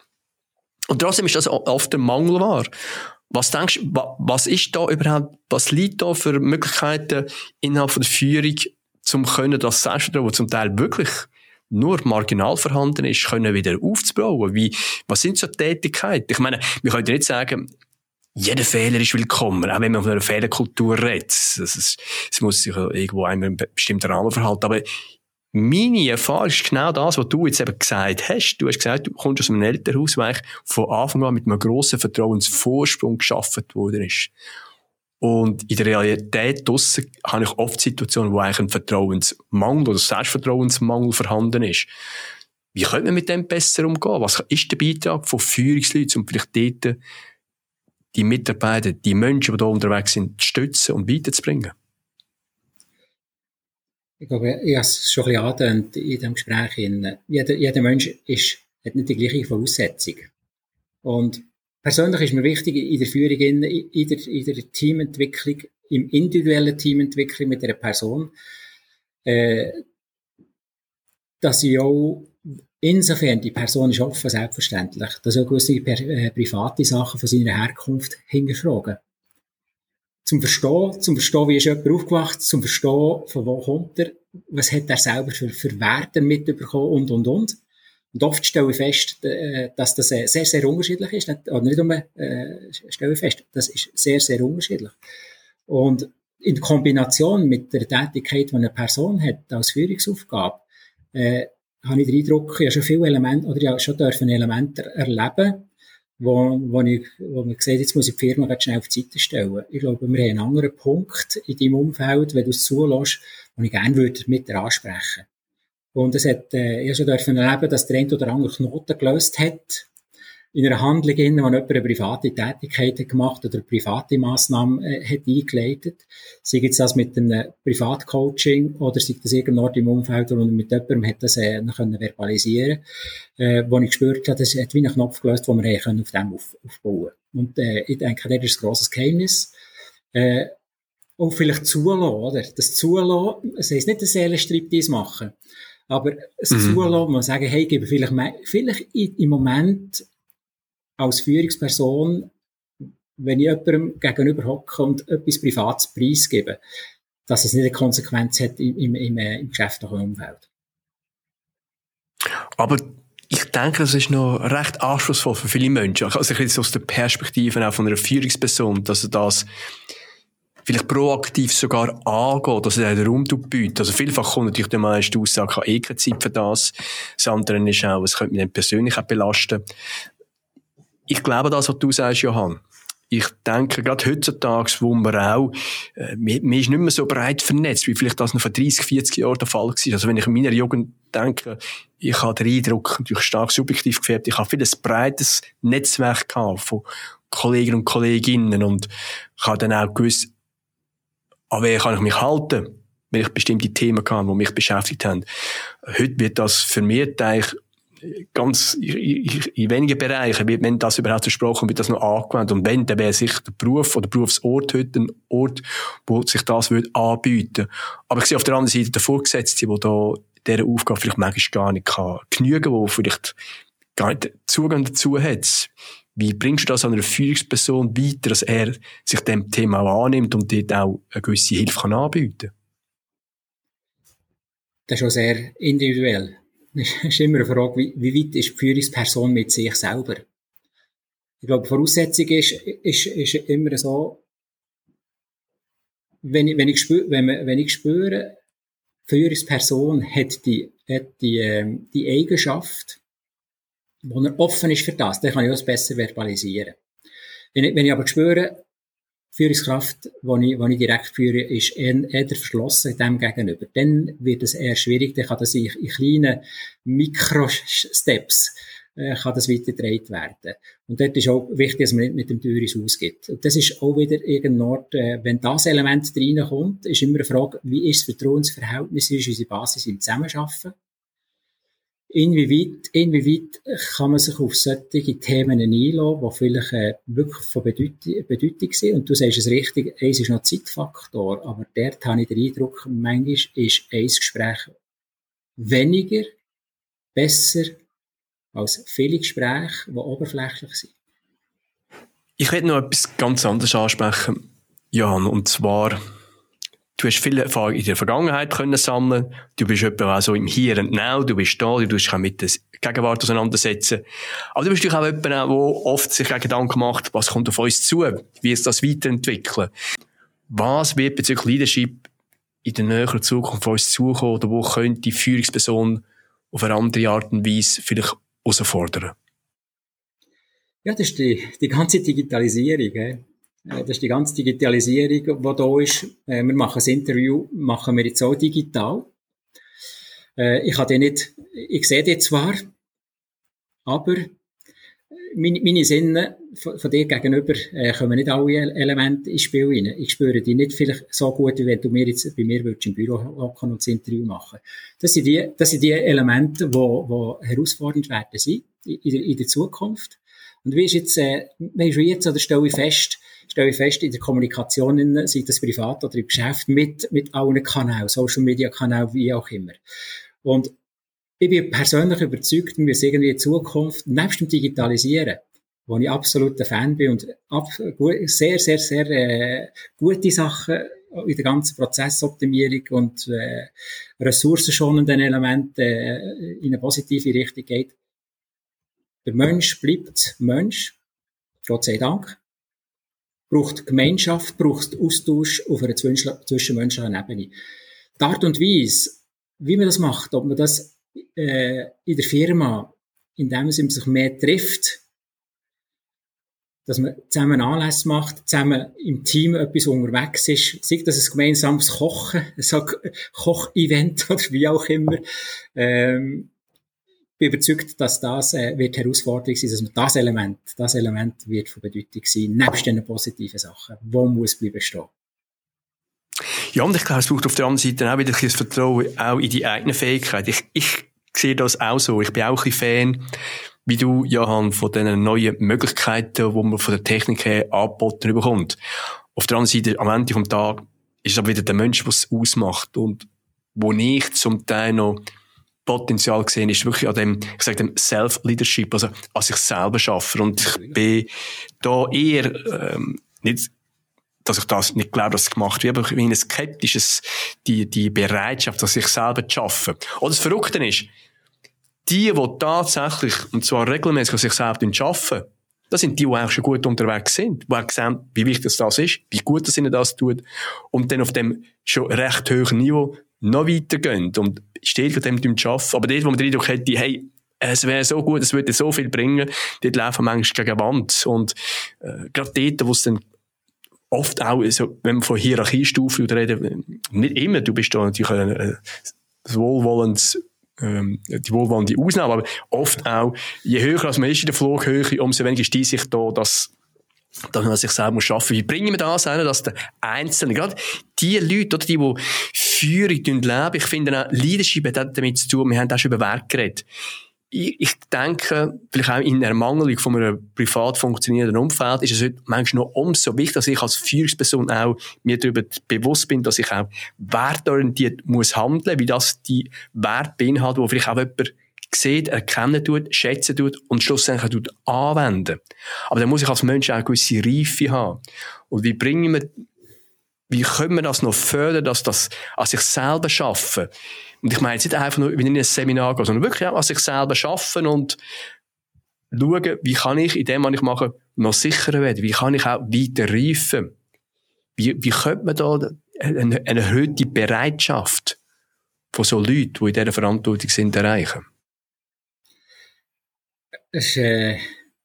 Speaker 2: Und trotzdem ist das oft ein Mangel wahr. Was denkst du, was ist da überhaupt, was liegt da für Möglichkeiten innerhalb von der Führung, zum können das Selbstvertrauen, zum Teil wirklich nur marginal vorhanden ist, können wieder aufzubauen? Wie, was sind so Tätigkeiten? Ich meine, wir können nicht sagen, jeder Fehler ist willkommen, auch wenn man von einer Fehlerkultur redet. Es, muss sich irgendwo einem bestimmten Rahmen verhalten. Aber meine Erfahrung ist genau das, was du jetzt eben gesagt hast. Du hast gesagt, du kommst aus einem Elternhaus, wo von Anfang an mit einem grossen Vertrauensvorsprung geschaffen worden ist. Und in der Realität draussen habe ich oft Situationen, wo eigentlich ein Vertrauensmangel oder Selbstvertrauensmangel vorhanden ist. Wie könnte man mit dem besser umgehen? Was ist der Beitrag von Führungsleuten, um vielleicht dort die Mitarbeiter, die Menschen, die da unterwegs sind, zu stützen und weiterzubringen?
Speaker 1: Ich glaube, ich habe es schon ein bisschen angedeutet in diesem Gespräch. Jeder, jeder Mensch ist, hat nicht die gleiche Voraussetzung. Und persönlich ist mir wichtig, in der Führung, in, der, in der Teamentwicklung, im individuellen Teamentwicklung mit einer Person, äh, dass ich auch insofern die Person ist offen, selbstverständlich, dass auch gewisse äh, private Sachen von seiner Herkunft hinterfragen zum Verstehen, zum Verstehen, wie ist jemand aufgewacht, zum Verstehen, von wo kommt er, was hat er selber für, für Werte mitbekommen und, und, und. Und oft stelle ich fest, äh, dass das äh, sehr, sehr unterschiedlich ist. Oder nicht nur, äh, stelle ich fest, das ist sehr, sehr unterschiedlich. Und in Kombination mit der Tätigkeit, die eine Person hat als Führungsaufgabe, äh, habe ich den Eindruck, ich habe schon viele Elemente, oder ich schon dürfen Elemente erleben, wo, wo, ich, wo man sieht, jetzt muss ich die Firma ganz schnell auf die Seite stellen. Ich glaube, wir haben einen anderen Punkt in deinem Umfeld, wenn du es zulässt, den ich gerne würde mit dir ansprechen. Und es hat, äh, schon dürfen erleben, dass der eine oder andere Knoten gelöst hat, in einer Handlung, in der jemand eine private Tätigkeit hat gemacht oder private Massnahme äh, hat eingeleitet. Sei jetzt das mit einem Privatcoaching oder sei das irgendwo im Umfeld, man mit jemandem hat das äh, können verbalisieren äh, wo ich gespürt habe, das hat wie einen Knopf gelöst, wo wir können auf dem auf, aufbauen Und äh, ich denke, das ist ein grosses Geheimnis. Äh, und vielleicht zulassen, oder? Das zulassen, es heisst nicht, dass Seelenstriptease machen, aber es mhm. zulassen, man sagen, hey, gebe vielleicht, vielleicht im Moment als Führungsperson, wenn ich jemandem gegenüber hocke und etwas Privates preisgebe, dass es nicht eine Konsequenz hat im, im, im, äh, im geschäftlichen Umfeld.
Speaker 2: Aber ich denke, das ist noch recht anspruchsvoll für viele Menschen. Also ich jetzt aus der Perspektive auch von einer Führungsperson, dass er das vielleicht proaktiv sogar angeht, dass er den Raum bietet. Also vielfach kommt natürlich der meiste Aussage, ich habe eh keine Zeit für das. Das andere ist auch, es könnte mich dann persönlich auch belasten ich glaube das, was du sagst, Johann. Ich denke, gerade heutzutage, wo man auch, äh, man, ist nicht mehr so breit vernetzt, wie vielleicht das noch vor 30, 40 Jahren der Fall war. Also wenn ich in meiner Jugend denke, ich habe den Eindruck, natürlich stark subjektiv gefärbt, ich habe viel ein breites Netzwerk gehabt von Kollegen und Kolleginnen und ich habe dann auch gewusst, an wen kann ich mich halten, wenn ich bestimmte Themen kann, die mich beschäftigt haben. Heute wird das vermehrt eigentlich ganz in, wenigen Bereichen wenn das überhaupt versprochen wird, das noch angewendet. Und wenn, dann wäre sicher der Beruf oder der Berufsort heute ein Ort, wo sich das würde anbieten. Aber ich sehe auf der anderen Seite der Vorgesetzte, der da dieser Aufgabe vielleicht manchmal gar nicht kann genügen, wo vielleicht gar nicht Zugang dazu hat. Wie bringst du das an einer Führungsperson weiter, dass er sich dem Thema auch annimmt und dort auch eine gewisse Hilfe kann anbieten kann?
Speaker 1: Das ist schon sehr individuell ist immer eine Frage, wie, weit ist die Führungsperson mit sich selber? Ich glaube, die Voraussetzung ist, ist, ist immer so, wenn ich, wenn ich spüre, wenn, wenn ich spüre, Führungsperson hat die, hat die, ähm, die Eigenschaft, wo er offen ist für das, dann kann ich das besser verbalisieren. Wenn ich, wenn ich aber spüre, Führungskraft, die ich, die ich direkt führe, ist eher, eher verschlossen dem gegenüber. Dann wird es eher schwierig, dann kann das in, in kleinen Mikrosteps äh, kann das weitergetragen werden. Und dort ist auch wichtig, dass man nicht mit dem Teures ausgibt. Und das ist auch wieder irgendein äh, wenn das Element reinkommt, ist immer eine Frage, wie ist das Vertrauensverhältnis, wie ist unsere Basis im Zusammenarbeiten? Inwieweit, inwieweit kann man sich auf solche Themen einlassen, die vielleicht äh, wirklich von Bedeutung, Bedeutung sind? Und du sagst es richtig, eins ist noch Zeitfaktor, aber dort habe ich den Eindruck, manchmal ist ein Gespräch weniger, besser als viele Gespräche, die oberflächlich sind.
Speaker 2: Ich werde noch etwas ganz anderes ansprechen, Jan, und zwar du hast viele Erfahrungen in der Vergangenheit können sammeln. Du bist etwa auch so im Hier und Now. Du bist da, du dich auch mit der Gegenwart auseinandersetzen. Aber du bist natürlich auch jemand, der oft sich Gedanken macht, was kommt auf uns zu? Wie ist das weiterentwickeln? Was wird bezüglich Leadership in der näheren Zukunft auf uns zukommen? Oder wo könnte die Führungsperson auf eine andere Art und Weise vielleicht herausfordern?
Speaker 1: Ja, das ist die, die ganze Digitalisierung. Eh? Das ist die ganze Digitalisierung, die da ist. Wir machen das Interview, machen wir jetzt auch digital. Ich habe nicht, ich sehe die zwar, aber meine, meine Sinne von, dir gegenüber äh, kommen nicht alle Elemente ins Spiel rein. Ich spüre die nicht vielleicht so gut, wie wenn du mir jetzt bei mir würdest im Büro hocken und das Interview machen. Das sind die, das sind die Elemente, wo, wo herausfordernd werden sein in, der Zukunft. Und wie ist jetzt, äh, wie ist jetzt, oder stelle ich fest, stelle ich fest, in der Kommunikation, sei das privat oder im Geschäft, mit, mit allen Kanälen, Social Media Kanälen, wie auch immer. Und ich bin persönlich überzeugt, wir müssen irgendwie in Zukunft, nebst dem Digitalisieren, wo ich absolut ein Fan bin und ab, sehr, sehr, sehr äh, gute Sachen in der ganzen Prozessoptimierung und äh, ressourcenschonenden Elemente äh, in eine positive Richtung geht. Der Mensch bleibt Mensch, Gott sei Dank. Braucht Gemeinschaft, braucht Austausch auf einer zwischenmenschlichen Ebene. Die Art und Weise, wie man das macht, ob man das äh, in der Firma, indem man sich mehr trifft, dass man zusammen Anlässe macht, zusammen im Team etwas unterwegs ist, sei das ein gemeinsames Kochen, ein Koch-Event [LAUGHS] oder wie auch immer. Ähm, bin überzeugt, dass das äh, wird Herausforderung sein, dass man das Element, das Element wird von Bedeutung sein, nebst den positiven Sachen, wo muss bleiben stehen.
Speaker 2: Ja, und ich glaube, es braucht auf der anderen Seite auch wieder ein Vertrauen auch in die eigene Fähigkeit. Ich, ich sehe das auch so. Ich bin auch ein Fan, wie du, Johann, von diesen neuen Möglichkeiten, die man von der Technik her angeboten bekommt. Auf der anderen Seite, am Ende des Tages, ist es aber wieder der Mensch, was es ausmacht. Und wo ich zum Teil noch Potenzial gesehen ist wirklich an dem, ich sage dem Self-Leadership, also an sich selber schaffen. Und ich bin da eher, ähm, nicht dass ich das nicht glaube, dass es gemacht wird, aber ich bin ein skeptisches, die, die Bereitschaft, dass sich selber zu schaffen. Und das Verrückte ist, die, die tatsächlich, und zwar regelmäßig, sich selber schaffen, das sind die, die auch schon gut unterwegs sind, die auch sehen, wie wichtig das ist, wie gut das ihnen das tut, und dann auf dem schon recht hohen Niveau noch weitergehen und steht von dem arbeiten. Aber dort, wo man den Eindruck hätte, hey, es wäre so gut, es würde so viel bringen, dort laufen manchmal gegen Wand. Und äh, gerade dort, wo es dann oft auch, also, wenn man von Hierarchiestufen reden, nicht immer, du bist da natürlich ein, ein wohlwollendes ähm, die wohlwollende Ausnahme, aber oft auch, je höher als man ist in der Flughöhe, umso weniger ist die sich da, dass dass man sich selber muss schaffen. Wie bringen wir das hin, dass der Einzelne, gerade die Leute, die, die Führung leben, ich finde auch, Leadership hat damit zu tun, wir haben auch schon über Wert geredet ich, denke, vielleicht auch in Ermangelung von einem privat funktionierenden Umfeld ist es heute manchmal noch umso wichtiger, dass ich als Führungsperson auch mir darüber bewusst bin, dass ich auch wertorientiert muss handeln, wie das die Werte beinhaltet, wo vielleicht auch jemand sieht, erkennen tut, schätzen tut und schlussendlich tut anwenden. Aber dann muss ich als Mensch auch gewisse Reife haben. Und wie bringen wir, wie können wir das noch fördern, dass das an sich selber schaffen? Und ich meine jetzt nicht einfach nur, wenn ich in ein Seminar gehe, sondern wirklich auch an sich selber schaffen und schauen, wie kann ich in dem, was ich mache, noch sicherer werden? Wie kann ich auch weiter reifen? Wie, wie könnte man da eine, eine erhöhte Bereitschaft von so Leuten, die in dieser Verantwortung sind, erreichen?
Speaker 1: Das ist, äh,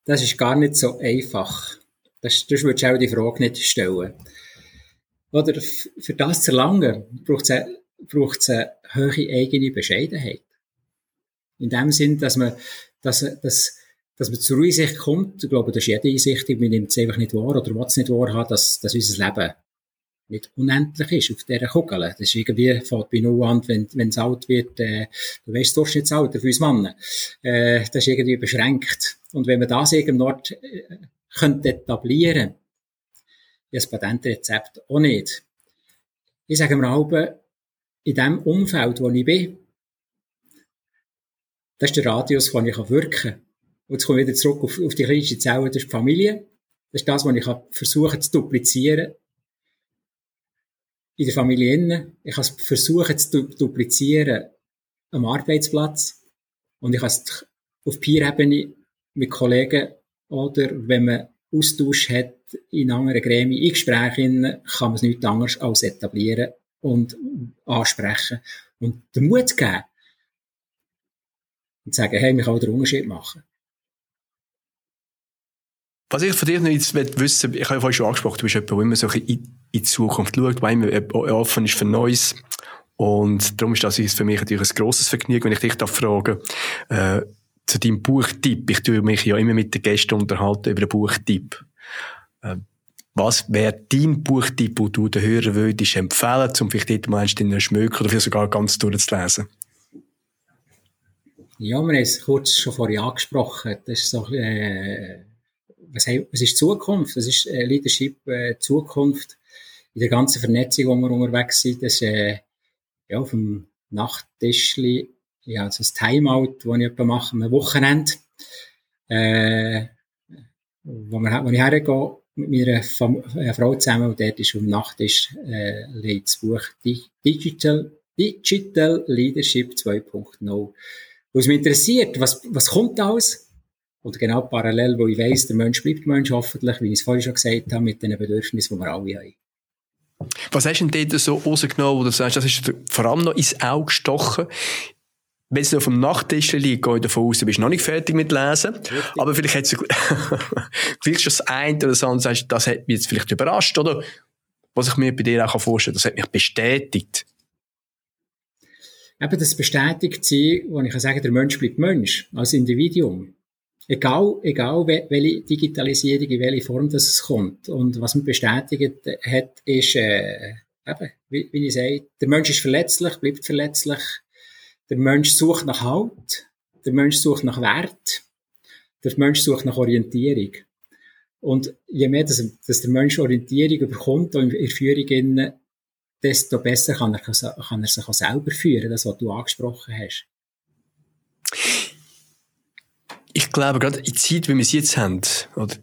Speaker 1: das ist gar nicht so einfach. Das, das würdest du auch die Frage nicht stellen. Oder für das zu erlangen, braucht es braucht es eine hohe eigene Bescheidenheit. In dem Sinn, dass man, dass, dass, dass man zur Einsicht kommt, ich glaube, das ist jede Einsicht, man nimmt es einfach nicht wahr oder will es nicht wahr haben, dass, dass unser Leben nicht unendlich ist auf dieser Kugel. Das ist irgendwie, fällt bei Null an, wenn, wenn es alt wird, äh, du weißt, das Durchschnittsalter für uns Männer, äh, das ist irgendwie beschränkt. Und wenn man das irgendwo äh, könnte etablieren, das Patentrezept auch nicht. Ich sage mir auch, in dem Umfeld, wo ich bin, das ist der Radius, wo ich wirken kann. Und jetzt komme ich wieder zurück auf, auf die kleinste Zelle, das ist die Familie. Das ist das, was ich versuchen zu duplizieren. In der Familie innen, ich kann es versuchen zu duplizieren am Arbeitsplatz und ich kann es auf Peer-Ebene mit Kollegen oder wenn man Austausch hat in anderen Gremien, in Gesprächen, kann man es nichts anderes als etablieren und ansprechen und den Mut geben und sagen, hey, wir können den Unterschied machen.
Speaker 2: Was ich von dir noch jetzt wissen ich habe vorhin schon angesprochen, du bist jemand, der immer so in, in die Zukunft schaut, der immer offen ist für Neues. Und darum ist das für mich natürlich ein grosses Vergnügen, wenn ich dich da frage, äh, zu deinem Buchtipp. Ich tue mich ja immer mit den Gästen unterhalten über einen Buchtipp. Äh, was wäre dein Buchtipp, den du den Hörern würdest empfehlen, um vielleicht dort mal einen Schmöker oder vielleicht sogar ganz durchzulesen?
Speaker 1: Ja, wir haben es kurz schon vorher angesprochen. Das ist so, äh, was, was ist Zukunft? Das ist äh, Leadership, äh, Zukunft. In der ganzen Vernetzung, wo wir unterwegs sind, das ist, äh, ja, auf dem Nachttischli, ja, also das Timeout, das ich etwa mache, am Wochenende, äh, wo, wir, wo ich hergehe, mit meiner Fam äh, Frau zusammen, und dort ist am Nachttisch, äh, das Buch Digital, Digital Leadership 2.0. Was mich interessiert, was, was kommt aus? Oder genau parallel, wo ich weiss, der Mensch bleibt Mensch hoffentlich, wie ich es vorhin schon gesagt habe, mit den Bedürfnissen, die wir alle haben.
Speaker 2: Was hast du denn dort so rausgenommen, wo du sagst, das ist vor allem noch ins Auge gestochen? Wenn es auf dem Nachttisch liegt, gehe ich davon aus, du bist noch nicht fertig mit Lesen. Richtig. Aber vielleicht hat es [LAUGHS] vielleicht schon das eine oder das andere, sagst, das hat mich jetzt vielleicht überrascht, oder? Was ich mir bei dir auch vorstellen kann, das hat mich bestätigt.
Speaker 1: Eben das bestätigt sie, wo ich kann sagen, der Mensch bleibt Mensch, als Individuum. Egal, egal welche Digitalisierung, in welche Form das kommt. Und was man bestätigt hat, ist, äh, eben, wie, wie ich sage, der Mensch ist verletzlich, bleibt verletzlich. Der Mensch sucht nach Halt. Der Mensch sucht nach Wert. Der Mensch sucht nach Orientierung. Und je mehr, dass, dass der Mensch Orientierung bekommt und in Führung, desto besser kann er, kann er sich auch selber führen, das, was du angesprochen hast
Speaker 2: ich glaube, gerade in Zeit, wie wir es jetzt haben, oder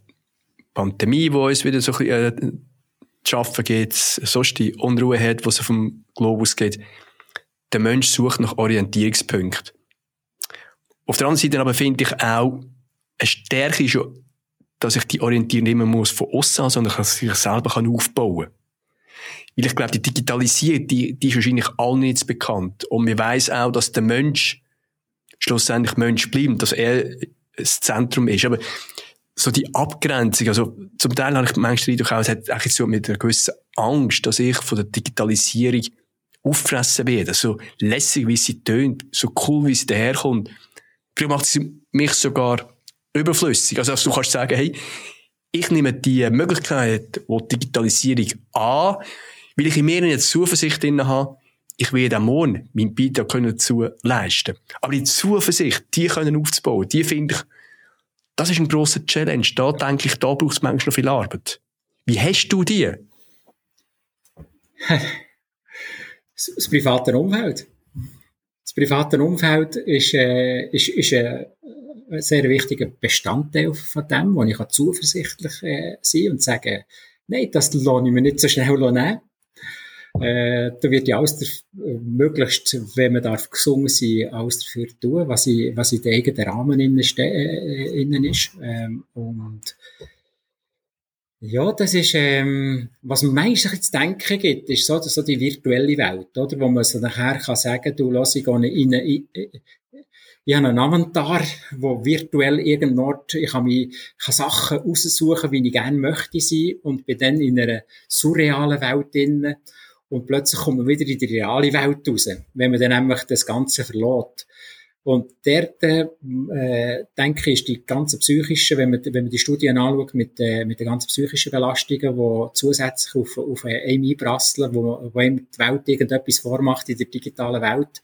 Speaker 2: Pandemie, wo uns wieder so ein bisschen, äh, zu arbeiten geht, sonst die Unruhe hat, was auf dem Globus geht, der Mensch sucht nach Orientierungspunkten. Auf der anderen Seite aber finde ich auch, eine Stärke ist ja, dass ich die Orientierung nicht mehr muss von außen an, sondern dass ich selber aufbauen kann. Weil ich glaube, die Digitalisierung, die, die ist wahrscheinlich allen nicht bekannt. Und man weiß auch, dass der Mensch schlussendlich Mensch bleibt, dass er das Zentrum ist. Aber so die Abgrenzung, also zum Teil habe ich manchmal den auch, es hat eigentlich so mit einer gewissen Angst, dass ich von der Digitalisierung auffressen werde. So lässig, wie sie tönt, so cool, wie sie daherkommt. Vielleicht macht sie mich sogar überflüssig. Also, also du kannst sagen, hey, ich nehme die Möglichkeit, die Digitalisierung an, weil ich in mir jetzt Zuversicht drin habe, ich werde am Morgen meinen Beitrag dazu leisten. Aber die Zuversicht, die können aufzubauen, die finde ich, das ist ein grosser Challenge. Da denke ich, da braucht es manchmal noch viel Arbeit. Wie hast du die?
Speaker 1: Das private Umfeld. Das private Umfeld ist, äh, ist, ist äh, ein sehr wichtiger Bestandteil von dem, wo ich zuversichtlich äh, sein und sagen, nein, das lohne ich mir nicht so schnell nehmen. Äh, da wird ja alles äh, möglichst, wenn man darf gesungen sein, alles dafür tun, was, ich, was in den eigenen Rahmen innen, äh, innen ist. Ähm, und ja, das ist, ähm, was man manchmal zu denken gibt, ist so, so die virtuelle Welt, oder? Wo man so nachher kann sagen, du, lass ich gehe in, in, ich habe einen Avatar, wo virtuell irgendwo, ich kann mir, kann Sachen raussuchen, wie ich gerne möchte sein und bin dann in einer surrealen Welt drin und plötzlich kommt man wieder in die reale Welt raus, wenn man dann nämlich das Ganze verlässt. Und dort, äh, denke ich, ist die ganze psychische, wenn man, wenn man die Studien anschaut mit, äh, mit den ganzen psychischen Belastungen, die zusätzlich auf, auf einem einprasseln, wo, wo einem die Welt irgendetwas vormacht in der digitalen Welt,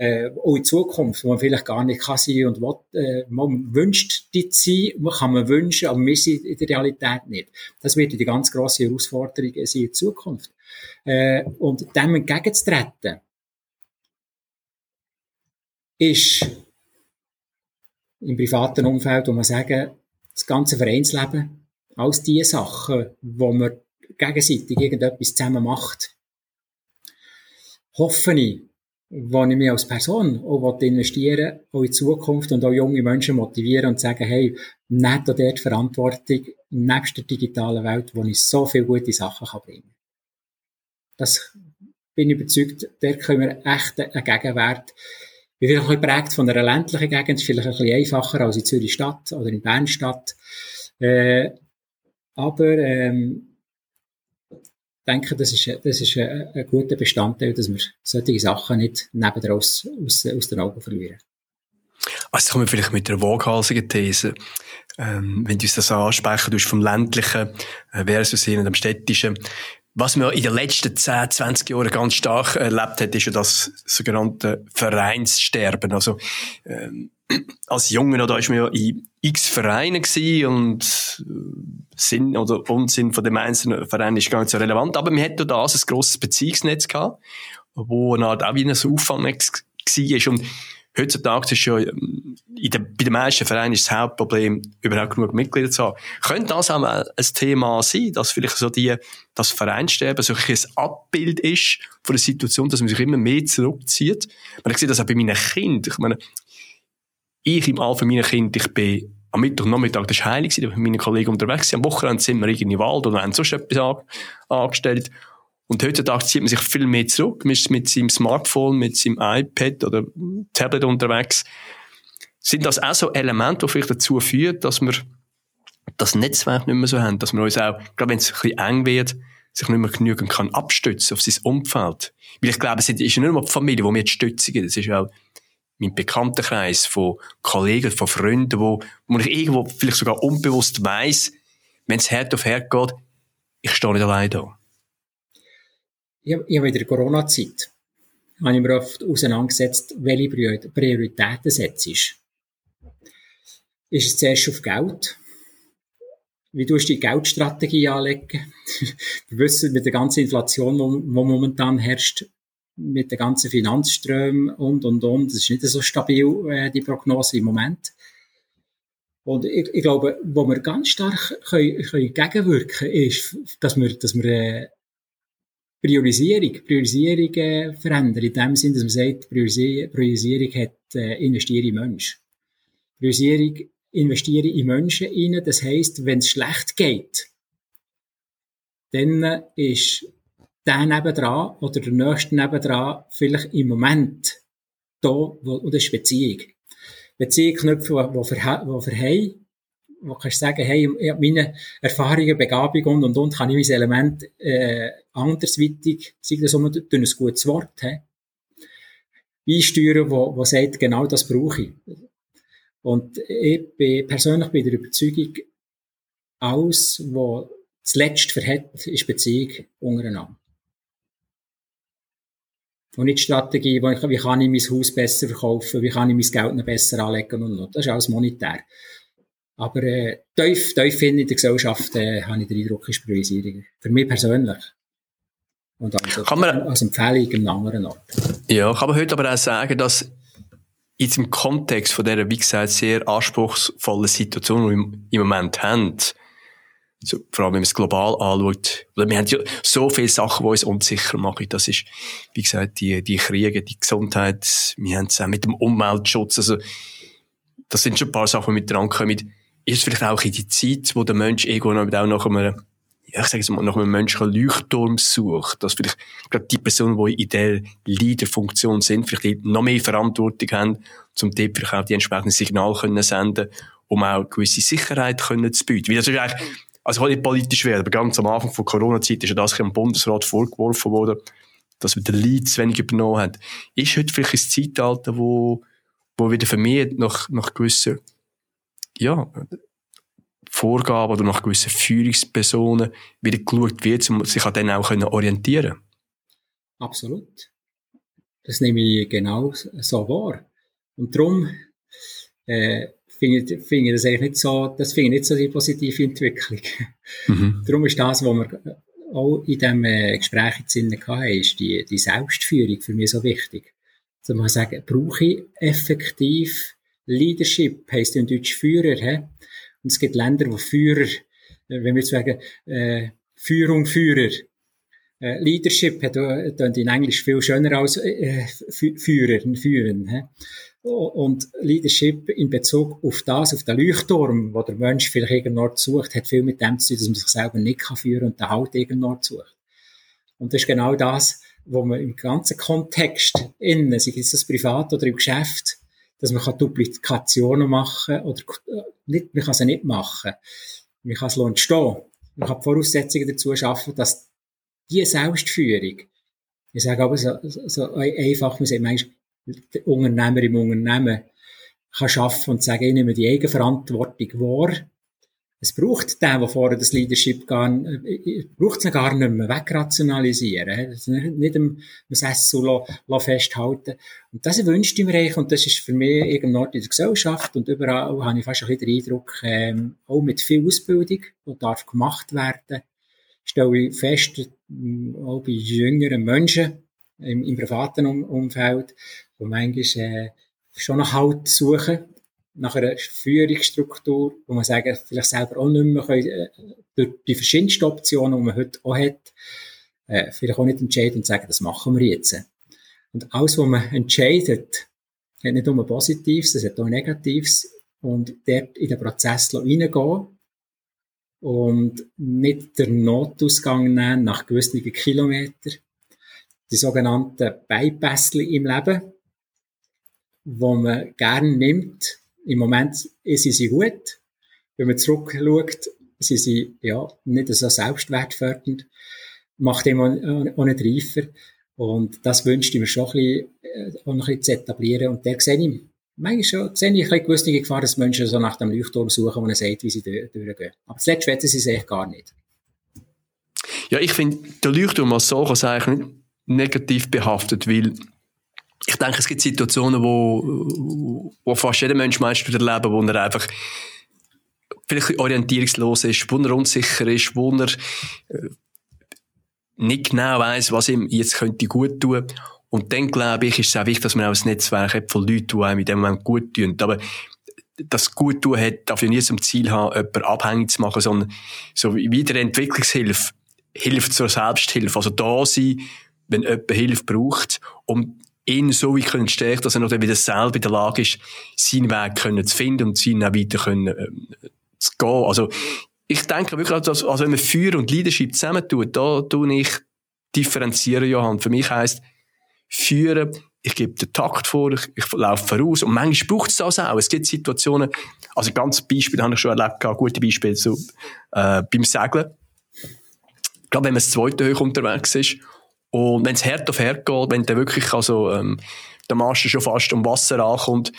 Speaker 1: äh, auch in Zukunft, wo man vielleicht gar nicht kann sein und will, äh, man wünscht die zu sein, man kann man wünschen, aber wir sind in der Realität nicht. Das wird die ganz grosse Herausforderung sein in Zukunft. Äh, und dem entgegenzutreten, ist im privaten Umfeld, wo man sagen, das ganze Vereinsleben, alles die Sachen, wo man gegenseitig irgendetwas zusammen macht, hoffe ich, wo ich mich als Person auch investieren auch in Zukunft und auch junge Menschen motivieren und sagen, hey, nicht auch dort Verantwortung, nebst der digitalen Welt, wo ich so viele gute Sachen kann bringen Das bin ich überzeugt, der können wir echt einen Gegenwert ich bin vielleicht ein geprägt von einer ländlichen Gegend, ist vielleicht ein bisschen einfacher als in Zürich Stadt oder in Bern Stadt. Äh, aber ähm, denke, das ist, das ist ein, ein guter Bestandteil, dass wir solche Sachen nicht neben aus, aus, aus den Augen verlieren.
Speaker 2: Also kommen wir vielleicht mit einer waghalsigen These. Ähm, wenn du uns das ansprechen, du vom ländlichen äh, versus dem städtischen. Was man in den letzten 10, 20 Jahren ganz stark erlebt hat, ist ja das sogenannte Vereinssterben. Also, ähm, [CLEARS THROAT] als Junge da ist man ja in x Vereinen und äh, Sinn oder Unsinn von dem einzelnen Verein ist gar nicht so relevant. Aber man hat da ein grosses Beziehungsnetz gehabt, wo eine Art auch wie ein Auffangnetz war. Und heutzutage ist schon, ähm, in der, bei den meisten Vereinen ist das Hauptproblem, überhaupt genug Mitglieder zu haben. Könnte das auch ein Thema sein, dass vielleicht so die, das Vereinsterben so ein Abbild ist von der Situation, dass man sich immer mehr zurückzieht? Man sieht das auch bei meinen Kindern. Ich meine, ich im Alter meiner Kinder, ich bin am Mittwochnachmittag, das war heilig, da war mit meinen Kollegen unterwegs, am Wochenende sind wir irgendwie im Wald oder haben sonst etwas angestellt. Und heutzutage zieht man sich viel mehr zurück. Man ist mit seinem Smartphone, mit seinem iPad oder Tablet unterwegs. Sind das auch so Elemente, die vielleicht dazu führen, dass wir das Netzwerk nicht mehr so haben, dass wir uns auch, gerade wenn es ein bisschen eng wird, sich nicht mehr genügend kann abstützen auf sein Umfeld. Weil ich glaube, es ist nicht nur die Familie, die mir Stütze gibt, es ist auch mein Bekanntenkreis von Kollegen, von Freunden, wo, wo ich irgendwo vielleicht sogar unbewusst weiss, wenn es Herd auf Herd geht, ich stehe nicht allein da
Speaker 1: ich, habe in der Corona-Zeit habe ich mir oft auseinandergesetzt, welche Prioritäten setzt. Ist es zuerst auf Geld? Wie tust du die Geldstrategie anlegen? [LAUGHS] Wir wissen, mit der ganzen Inflation, die momentan herrscht, mit den ganzen Finanzströmen und, und, und, das ist nicht so stabil, äh, die Prognose im Moment. Und ich, ich glaube, wo wir ganz stark können, können gegenwirken ist, dass wir, dass wir äh, Priorisierung, Priorisierung äh, verändern. In dem Sinn, dass man sagt, Priorisierung, Priorisierung hat, äh, investiere in Menschen. Priorisierung investiere in Menschen rein. Das heisst, wenn es schlecht geht, dann äh, ist der nebendran oder der nächste nebendran vielleicht im Moment da, wo, oder ist Beziehung. Beziehung knüpfen, die, die, die wo kannst du sagen, hey, ich habe meine Erfahrungen, Begabung und, und, und, kann ich mein Element äh, andersweitig, sei das um durch ein gutes Wort, he, einsteuern, wo, wo sagt, genau das brauche ich. Und ich bin persönlich bei der Überzeugung, alles, was zuletzt verhält, ist Beziehung untereinander. Und nicht Strategie, wie kann ich mein Haus besser verkaufen, wie kann ich mein Geld noch besser anlegen und, und. Das ist alles monetär. Aber äh, tief, tief in der Gesellschaft äh, habe ich den Eindruck, ist Priorisierung. Für mich persönlich. Und also, kann man, als Empfehlung an anderen Ort.
Speaker 2: Ja, kann man heute aber auch sagen, dass in diesem Kontext von dieser, wie gesagt, sehr anspruchsvollen Situation, die wir im Moment haben, so, vor allem wenn man es global anschaut, wir haben ja so viele Sachen, die uns unsicher machen. Das ist, wie gesagt, die, die Kriege, die Gesundheit, wir haben es auch mit dem Umweltschutz, also, das sind schon ein paar Sachen, die miteinander kommen ist vielleicht auch in die Zeit, wo der Mensch irgendwo noch auch nach einem, ich sage es mal, nach einem menschlichen Leuchtturm sucht, dass vielleicht gerade die Personen, die in der Leaderfunktion sind, vielleicht noch mehr Verantwortung haben, zum dort vielleicht auch die entsprechenden Signale können senden, um auch gewisse Sicherheit können zu bieten. Weil das ist eigentlich, also nicht politisch werden, aber ganz am Anfang von Corona-Zeit ist ja das im Bundesrat vorgeworfen worden, dass wir den Lead zu wenig übernommen haben. Ist heute vielleicht ein Zeitalter, wo, wo wieder vermehrt nach, nach gewissen ja, Vorgaben oder nach gewissen Führungspersonen wieder geschaut wird, um sich an denen auch orientieren können.
Speaker 1: Absolut. Das nehme ich genau so wahr. Und darum äh, finde ich, find ich das eigentlich nicht so, das finde ich nicht so die positive Entwicklung. Mhm. [LAUGHS] darum ist das, was wir auch in diesem äh, Gespräch jetzt hatten, ist die, die Selbstführung für mich so wichtig. Also man sagen, brauche ich effektiv Leadership heisst in Deutsch Führer. He? Und es gibt Länder, wo Führer, äh, wenn wir sagen, äh, Führung, Führer. Äh, Leadership hat äh, in Englisch viel schöner als äh, Führer, führen. He? Und Leadership in Bezug auf das, auf den Leuchtturm, wo der Mensch vielleicht irgendwo sucht, hat viel mit dem zu tun, dass man sich selber nicht kann führen und den Halt irgendwo sucht. Und das ist genau das, wo man im ganzen Kontext innen, sei es das privat oder im Geschäft, dass man Duplikationen machen oder äh, nicht, man kann sie nicht machen. Man kann es entstehen. Man kann die Voraussetzungen dazu schaffen, dass die Selbstführung, ich sage aber so, so einfach, man sagt manchmal, der Unternehmer im Unternehmen kann schaffen und sagen, ich nehme die Eigenverantwortung wahr. Es braucht den, der vorher das Leadership gar, äh, braucht es gar nicht mehr wegrationalisieren. Nicht im, Sessel festhalten. Und das wünscht ich mir eigentlich, und das ist für mich irgendwo in der Gesellschaft und überall habe ich fast ein bisschen den Eindruck, ähm, auch mit viel Ausbildung, die darf gemacht werden, stelle ich fest, auch bei jüngeren Menschen im, im privaten Umfeld, wo manchmal äh, schon nach Halt suchen, nach einer Führungsstruktur, wo man sagen, vielleicht selber auch nicht mehr können, äh, durch die verschiedensten Optionen, die man heute auch hat, äh, vielleicht auch nicht entscheiden und sagen, das machen wir jetzt. Und alles, was man entscheidet, hat nicht nur Positives, es hat auch Negatives. Und dort in den Prozess reingehen und nicht den Notausgang nehmen nach gewissen Kilometern. Die sogenannten Bypassli im Leben wo man gerne nimmt. Im Moment sind sie gut. Wenn man zurückschaut, sind sie ja nicht so selbstwertfördernd, macht immer auch nicht reifer. Und das wünschte ich mir schon ein bisschen, äh, ein bisschen zu etablieren. Und der sehe ich, manchmal schon, sehe ich eine gewisse Gefahr, dass Menschen so nach dem Leuchtturm suchen, wo er sagt, wie sie durchgehen. Aber zuletzt wetten sie es eigentlich gar nicht.
Speaker 2: Ja, ich finde, der Leuchtturm als solcher ist eigentlich negativ behaftet, weil ich denke, es gibt Situationen, wo, wo fast jeder Mensch meinst du erleben, wo er einfach vielleicht orientierungslos ist, wo er unsicher ist, wo er äh, nicht genau weiß, was ihm jetzt könnte gut tun. Und dann glaube ich, ist es auch wichtig, dass man auch ein Netzwerk hat von Leuten, die einem in dem Moment gut tun. Aber das gut tun hat, darf ja nie zum Ziel haben, jemanden abhängig zu machen, sondern so wie der Entwicklungshilfe hilft zur Selbsthilfe. Also da sein, wenn jemand Hilfe braucht, um ihn so wie können stärken, dass er noch wieder selber in der Lage ist, seinen Weg können zu finden und seinen auch weiter können, äh, zu gehen. Also, ich denke wirklich, also, also wenn man Feuer und Leadership zusammentut, da tue ich differenzieren, Johann. Für mich heisst, führen, ich gebe den Takt vor, ich, ich laufe voraus. Und manchmal braucht es das auch. Es gibt Situationen, also ganz Beispiel habe ich schon erlebt, gute Beispiele, so, äh, beim Segeln. Gerade wenn man das zweite hoch unterwegs ist und wenn es hart auf hart geht, wenn dann wirklich also, ähm, der Master schon fast um Wasser ankommt,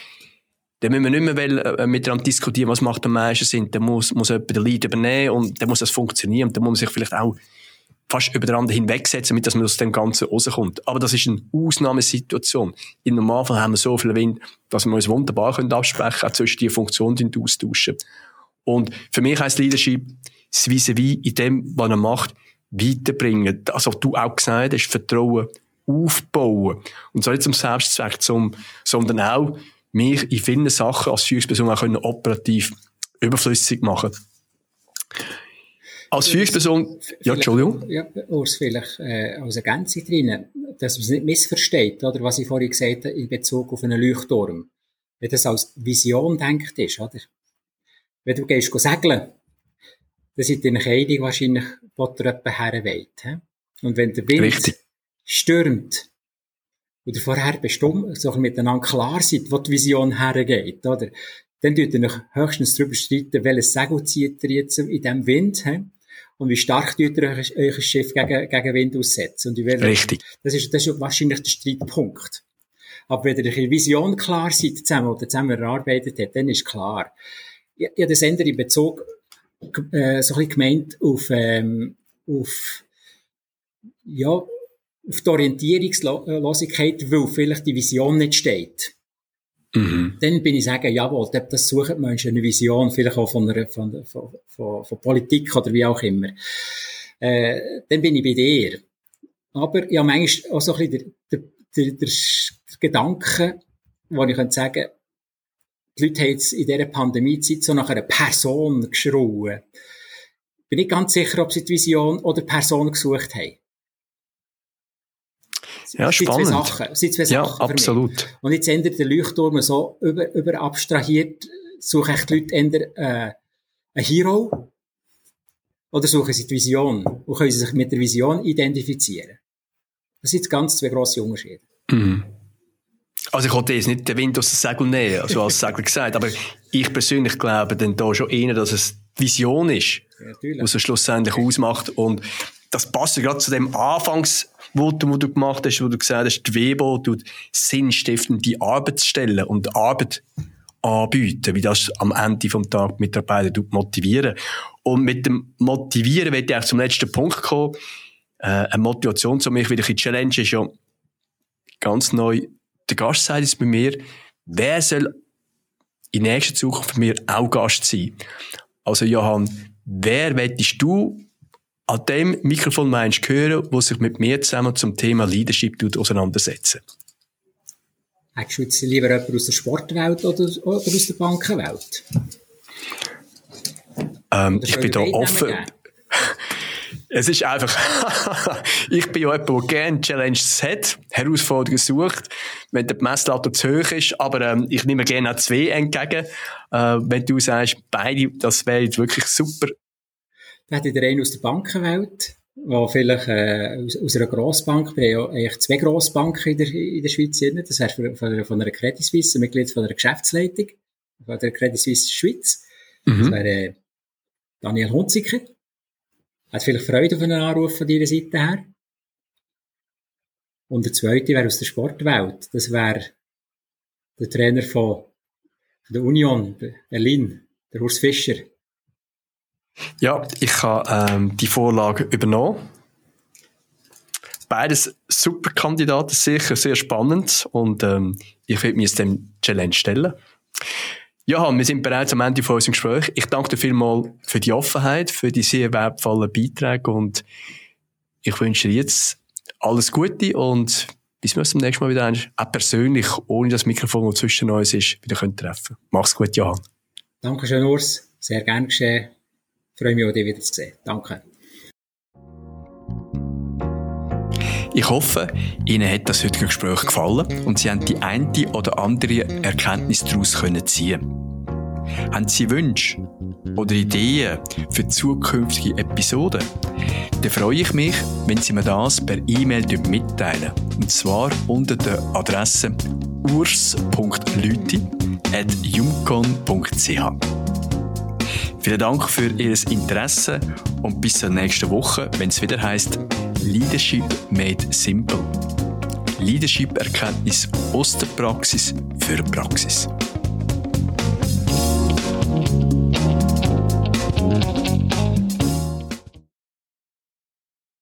Speaker 2: dann müssen wir nicht mehr äh, miteinander diskutieren, was macht am meisten Sinn. Dann muss, muss jemand den Lead übernehmen und dann muss das funktionieren und dann muss man sich vielleicht auch fast über den anderen hinwegsetzen, damit man aus dem Ganzen rauskommt. Aber das ist eine Ausnahmesituation. Im Normalfall haben wir so viel Wind, dass wir uns wunderbar können absprechen können, auch zwischen die Funktionen austauschen. Und für mich heisst Leadership, das vis-à-vis in dem, was er macht, weiterbringen. Also du auch gesagt hast, Vertrauen aufbauen. Und zwar nicht zum Selbstzweck, zum, sondern auch mich in vielen Sachen als Führungsperson auch können operativ überflüssig machen. Als Führungsperson, ja, Entschuldigung.
Speaker 1: Ja, Urs, vielleicht äh, als Ergänzung drin, dass man es nicht missversteht, oder was ich vorhin gesagt habe, in Bezug auf einen Leuchtturm. Wenn das als Vision denkt ist, oder? Wenn du gehst segeln, dann seid ihr einig wahrscheinlich, wo ihr jemand herweht. Und wenn der Wind Richtig. stürmt, oder vorher bestimmt, so miteinander klar seid, wo die Vision hergeht, oder? Dann tut ihr euch höchstens darüber streiten, welches Segel zieht ihr jetzt in diesem Wind, he? und wie stark tut ihr euch, euch Schiff gegen, gegen Wind aussetzen. Und welche,
Speaker 2: Richtig.
Speaker 1: Das ist, das ist wahrscheinlich der Streitpunkt. Aber wenn ihr eine Vision klar seid zusammen oder zusammen erarbeitet habt, dann ist klar. Ich, ich habe das ändere in Bezug äh, so ein bisschen gemeint auf, ähm, auf, ja, auf die Orientierungslosigkeit, weil vielleicht die Vision nicht steht. Mhm. Dann bin ich sagen, jawohl, das suchen die Menschen eine Vision, vielleicht auch von, einer, von, von, von, von Politik oder wie auch immer. Äh, dann bin ich bei dir. Aber ja, manchmal auch so ein bisschen der, der, der, der Gedanke, wo ich könnte sagen, die Leute haben jetzt in dieser Pandemiezeit so nach einer Person geschrien. Bin nicht ganz sicher, ob sie die Vision oder die Person gesucht haben.
Speaker 2: Ja,
Speaker 1: es sind
Speaker 2: spannend.
Speaker 1: zwei Sachen. Es sind zwei
Speaker 2: Ja,
Speaker 1: Sachen mich.
Speaker 2: absolut.
Speaker 1: Und jetzt ändert der Leuchtturm so über, über abstrahiert, suchen echt die Leute eher, äh, ein Hero oder suchen sie die Vision und können sie sich mit der Vision identifizieren. Das sind ganz zwei grosse Unterschiede.
Speaker 2: Mhm. Also ich wollte jetzt nicht den Wind aus dem Segel nehmen, also als Segler gesagt, aber ich persönlich glaube dann da schon eher, dass es die Vision ist,
Speaker 1: Ja,
Speaker 2: was es schlussendlich ausmacht und das passt ja gerade zu dem Anfangsvotum, wo du gemacht hast, wo du gesagt hast, die Webo tut sinnstiftende Arbeitsstellen und Arbeit anbieten, wie das am Ende vom Tag die Mitarbeiter motivieren. Und mit dem Motivieren will ich auch zum letzten Punkt kommen. Äh, eine Motivation zu mich, wieder die Challenge ist ja ganz neu. Der Gast sagt es bei mir, wer soll in nächster Zukunft bei mir auch Gast sein? Also Johann, wer wettest du an dem Mikrofon meinst hören, wo sich mit mir zusammen zum Thema Leadership tut auseinandersetzen?
Speaker 1: Hättest du jetzt lieber jemanden aus der Sportwelt oder, oder aus der Bankenwelt?
Speaker 2: Ähm, ich bin da offen. [LAUGHS] Es ist einfach, [LAUGHS] ich bin ja jemand, der gerne Challenges hat, Herausforderungen sucht, wenn der Messlatte zu hoch ist, aber ähm, ich nehme gerne auch zwei entgegen. Äh, wenn du sagst, beide, das wäre jetzt wirklich super.
Speaker 1: Da hätte ich den einen aus der Bankenwelt, der vielleicht äh, aus, aus einer Grossbank, wir haben ja eigentlich zwei Grossbanken in der, in der Schweiz. drin. Das wäre von, von, einer- von einer Credit Suisse, ein Mitglied von einer Geschäftsleitung, von der Credit Suisse Schweiz. Das
Speaker 2: Mhm.
Speaker 1: wäre äh, Daniel Hunziker. Hat vielleicht Freude auf einen Anruf von deiner Seite her. Und der zweite wäre aus der Sportwelt. Das wäre der Trainer von, der Union Berlin, der Urs Fischer.
Speaker 2: Ja, ich habe ähm, die Vorlage übernommen. Beides super Kandidaten, sicher sehr spannend und ähm, ich werde mich dem Challenge stellen. Johann, wir sind bereits am Ende von unserem Gespräch. Ich danke dir vielmals für die Offenheit, für die sehr wertvollen Beiträge und ich wünsche dir jetzt alles Gute und bis wir uns zum nächsten Mal wieder auch persönlich, ohne das Mikrofon, das zwischen uns ist, wieder können treffen. Mach's gut, Johann.
Speaker 1: Dankeschön, Urs. Sehr gern geschehen. Freue mich, auch dich wieder zu sehen. Danke.
Speaker 2: Ich hoffe, Ihnen hat das heutige Gespräch gefallen und Sie haben die eine oder andere Erkenntnis daraus können ziehen. Haben Sie Wünsche oder Ideen für zukünftige Episoden? Dann freue ich mich, wenn Sie mir das per E-Mail mitteilen. Und zwar unter der Adresse urs.lüti.jumcon.ch. Vielen Dank für Ihr Interesse und bis zur nächsten Woche, wenn es wieder heißt Leadership made simple. Leadership-Erkenntnis aus der Praxis für Praxis.